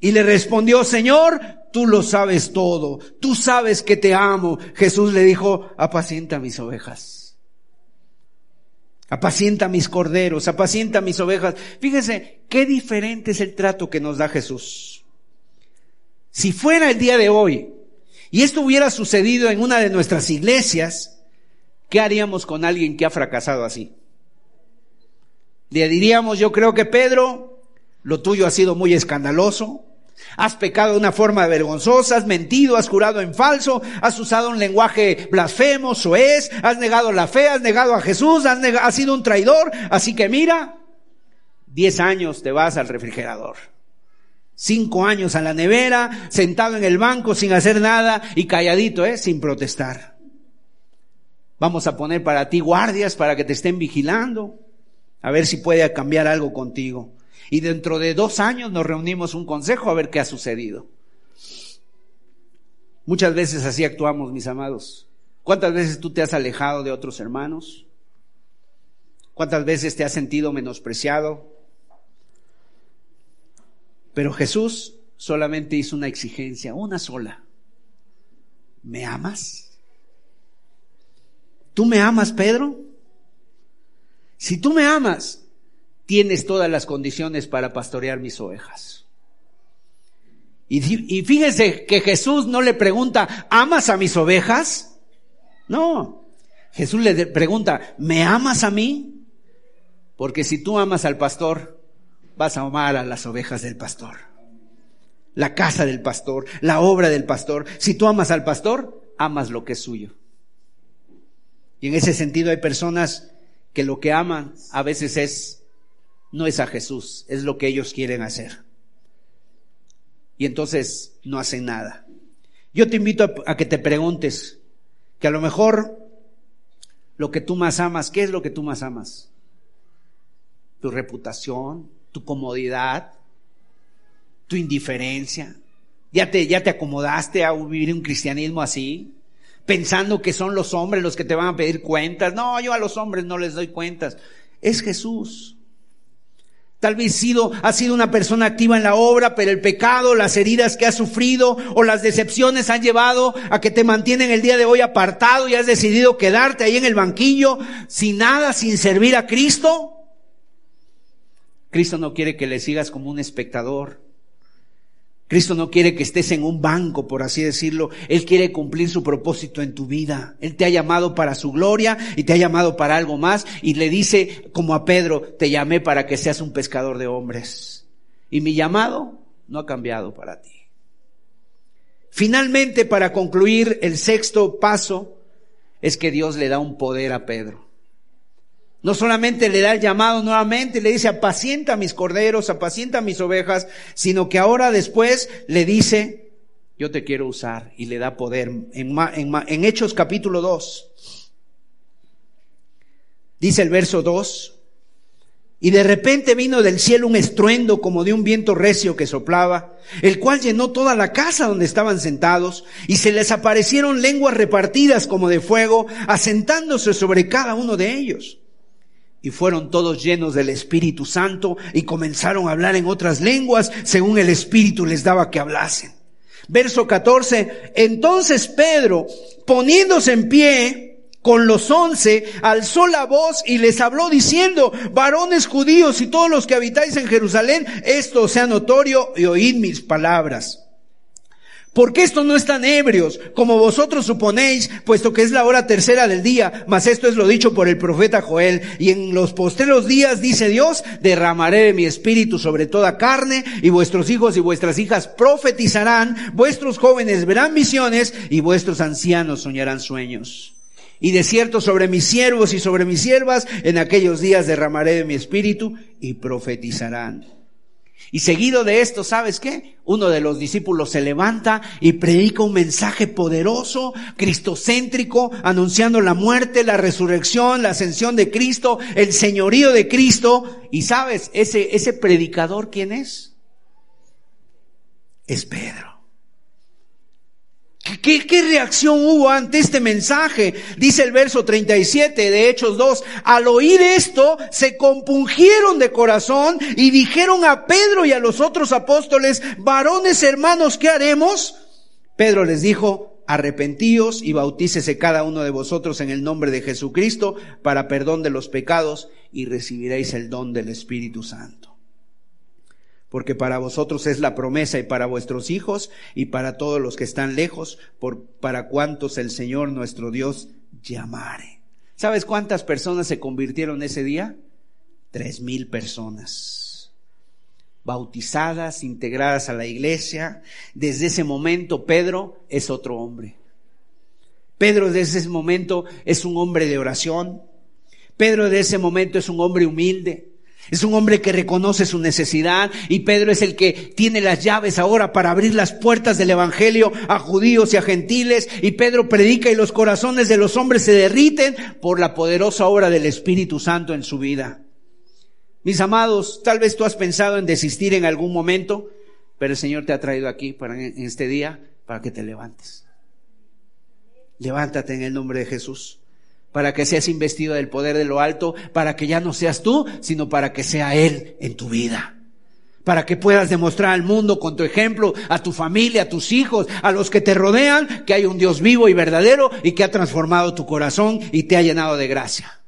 Y le respondió, Señor, tú lo sabes todo. Tú sabes que te amo. Jesús le dijo, apacienta mis ovejas. Apacienta mis corderos, apacienta mis ovejas. Fíjese qué diferente es el trato que nos da Jesús. Si fuera el día de hoy y esto hubiera sucedido en una de nuestras iglesias, ¿qué haríamos con alguien que ha fracasado así? Le diríamos, yo creo que Pedro, lo tuyo ha sido muy escandaloso, Has pecado de una forma vergonzosa, has mentido, has jurado en falso, has usado un lenguaje blasfemo, soez, has negado la fe, has negado a Jesús, has, sido un traidor. Así que mira, diez años te vas al refrigerador. Cinco años a la nevera, sentado en el banco sin hacer nada y calladito, ¿eh? sin protestar. Vamos a poner para ti guardias para que te estén vigilando, a ver si puede cambiar algo contigo. Y dentro de dos años nos reunimos un consejo a ver qué ha sucedido. Muchas veces así actuamos, mis amados. ¿Cuántas veces tú te has alejado de otros hermanos? ¿Cuántas veces te has sentido menospreciado? Pero Jesús solamente hizo una exigencia, una sola. ¿Me amas? ¿Tú me amas, Pedro? Si tú me amas, tienes todas las condiciones para pastorear mis ovejas. Y, fíjense que Jesús no le pregunta, ¿amas a mis ovejas? No. Jesús le pregunta, ¿me amas a mí? Porque si tú amas al pastor, vas a amar a las ovejas del pastor. La casa del pastor, la obra del pastor. Si tú amas al pastor, amas lo que es suyo. Y en ese sentido hay personas que lo que aman a veces es, no es a Jesús, es lo que ellos quieren hacer y entonces no hacen nada. Yo te invito a, que te preguntes que a lo mejor lo que tú más amas, ¿qué es lo que tú más amas? Tu reputación, tu comodidad, tu indiferencia. ¿Ya te, ya te acomodaste a vivir un cristianismo así? Pensando que son los hombres los que te van a pedir cuentas. No, yo a los hombres no les doy cuentas. Es Jesús. Tal vez sido, ha sido una persona activa en la obra, pero el pecado, las heridas que ha sufrido o las decepciones han llevado a que te mantienen el día de hoy apartado y has decidido quedarte ahí en el banquillo sin nada, sin servir a Cristo. Cristo no quiere que le sigas como un espectador. Cristo no quiere que estés en un banco, por así decirlo. Él quiere cumplir su propósito en tu vida. Él te ha llamado para su gloria y te ha llamado para algo más. Y le dice, como a Pedro, te llamé para que seas un pescador de hombres. Y mi llamado no ha cambiado para ti. Finalmente, para concluir, el sexto paso es que Dios le da un poder a Pedro. No solamente le da el llamado nuevamente, le dice, apacienta mis corderos, apacienta mis ovejas, sino que ahora después le dice, yo te quiero usar y le da poder. En, Hechos capítulo 2, dice el verso 2, y de repente vino del cielo un estruendo como de un viento recio que soplaba, el cual llenó toda la casa donde estaban sentados, y se les aparecieron lenguas repartidas como de fuego, asentándose sobre cada uno de ellos y fueron todos llenos del Espíritu Santo y comenzaron a hablar en otras lenguas según el Espíritu les daba que hablasen. Verso 14, entonces Pedro, poniéndose en pie con los once, alzó la voz y les habló diciendo, varones judíos y todos los que habitáis en Jerusalén, esto sea notorio y oíd mis palabras. Porque estos no están ebrios, como vosotros suponéis, puesto que es la hora tercera del día, mas esto es lo dicho por el profeta Joel. Y en los postreros días, dice Dios, derramaré de mi espíritu sobre toda carne, y vuestros hijos y vuestras hijas profetizarán, vuestros jóvenes verán visiones, y vuestros ancianos soñarán sueños. Y de cierto sobre mis siervos y sobre mis siervas, en aquellos días derramaré de mi espíritu, y profetizarán. Y seguido de esto, ¿sabes qué? Uno de los discípulos se levanta y predica un mensaje poderoso, cristocéntrico, anunciando la muerte, la resurrección, la ascensión de Cristo, el señorío de Cristo. Y sabes, ese, ese predicador, ¿quién es? Es Pedro. ¿Qué, reacción hubo ante este mensaje? Dice el verso 37 de Hechos 2. Al oír esto, se compungieron de corazón y dijeron a Pedro y a los otros apóstoles, varones hermanos, ¿qué haremos? Pedro les dijo, arrepentíos y bautícese cada uno de vosotros en el nombre de Jesucristo para perdón de los pecados y recibiréis el don del Espíritu Santo porque para vosotros es la promesa y para vuestros hijos y para todos los que están lejos, por, para cuantos el Señor nuestro Dios llamare. ¿Sabes cuántas personas se convirtieron ese día? Tres mil personas. Bautizadas, integradas a la iglesia. Desde ese momento Pedro es otro hombre. Pedro desde ese momento es un hombre de oración. Pedro desde ese momento es un hombre humilde. Es un hombre que reconoce su necesidad y Pedro es el que tiene las llaves ahora para abrir las puertas del Evangelio a judíos y a gentiles y Pedro predica y los corazones de los hombres se derriten por la poderosa obra del Espíritu Santo en su vida. Mis amados, tal vez tú has pensado en desistir en algún momento, pero el Señor te ha traído aquí para en este día para que te levantes. Levántate en el nombre de Jesús para que seas investido del poder de lo alto, para que ya no seas tú, sino para que sea Él en tu vida. para que puedas demostrar al mundo con tu ejemplo, a tu familia, a tus hijos, a los que te rodean, que hay un Dios vivo y verdadero y que ha transformado tu corazón y te ha llenado de gracia.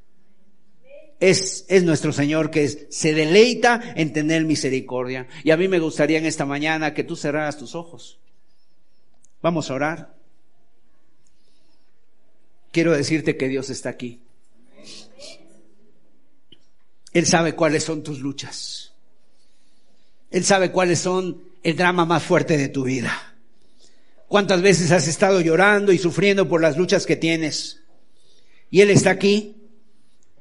Es, es nuestro Señor que se deleita en tener misericordia. Y a mí me gustaría en esta mañana que tú cerraras tus ojos. Vamos a orar. Quiero decirte que Dios está aquí. Él sabe cuáles son tus luchas. Él sabe cuáles son el drama más fuerte de tu vida. ¿Cuántas veces has estado llorando y sufriendo por las luchas que tienes? Y Él está aquí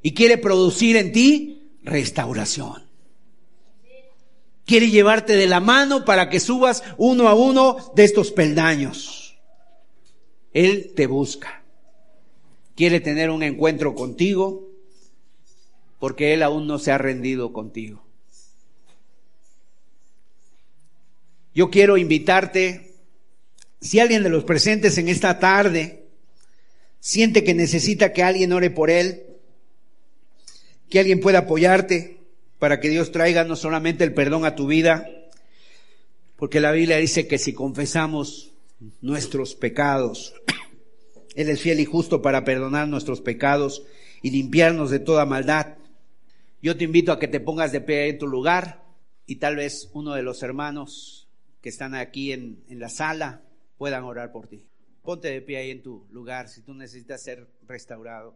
y quiere producir en ti restauración. Quiere llevarte de la mano para que subas uno a uno de estos peldaños. Él te busca. Quiere tener un encuentro contigo porque Él aún no se ha rendido contigo. Yo quiero invitarte, si alguien de los presentes en esta tarde siente que necesita que alguien ore por él, que alguien pueda apoyarte para que Dios traiga no solamente el perdón a tu vida, porque la Biblia dice que si confesamos nuestros pecados, Él es fiel y justo para perdonar nuestros pecados y limpiarnos de toda maldad. Yo te invito a que te pongas de pie en tu lugar y tal vez uno de los hermanos que están aquí en, en la sala puedan orar por ti. Ponte de pie ahí en tu lugar si tú necesitas ser restaurado.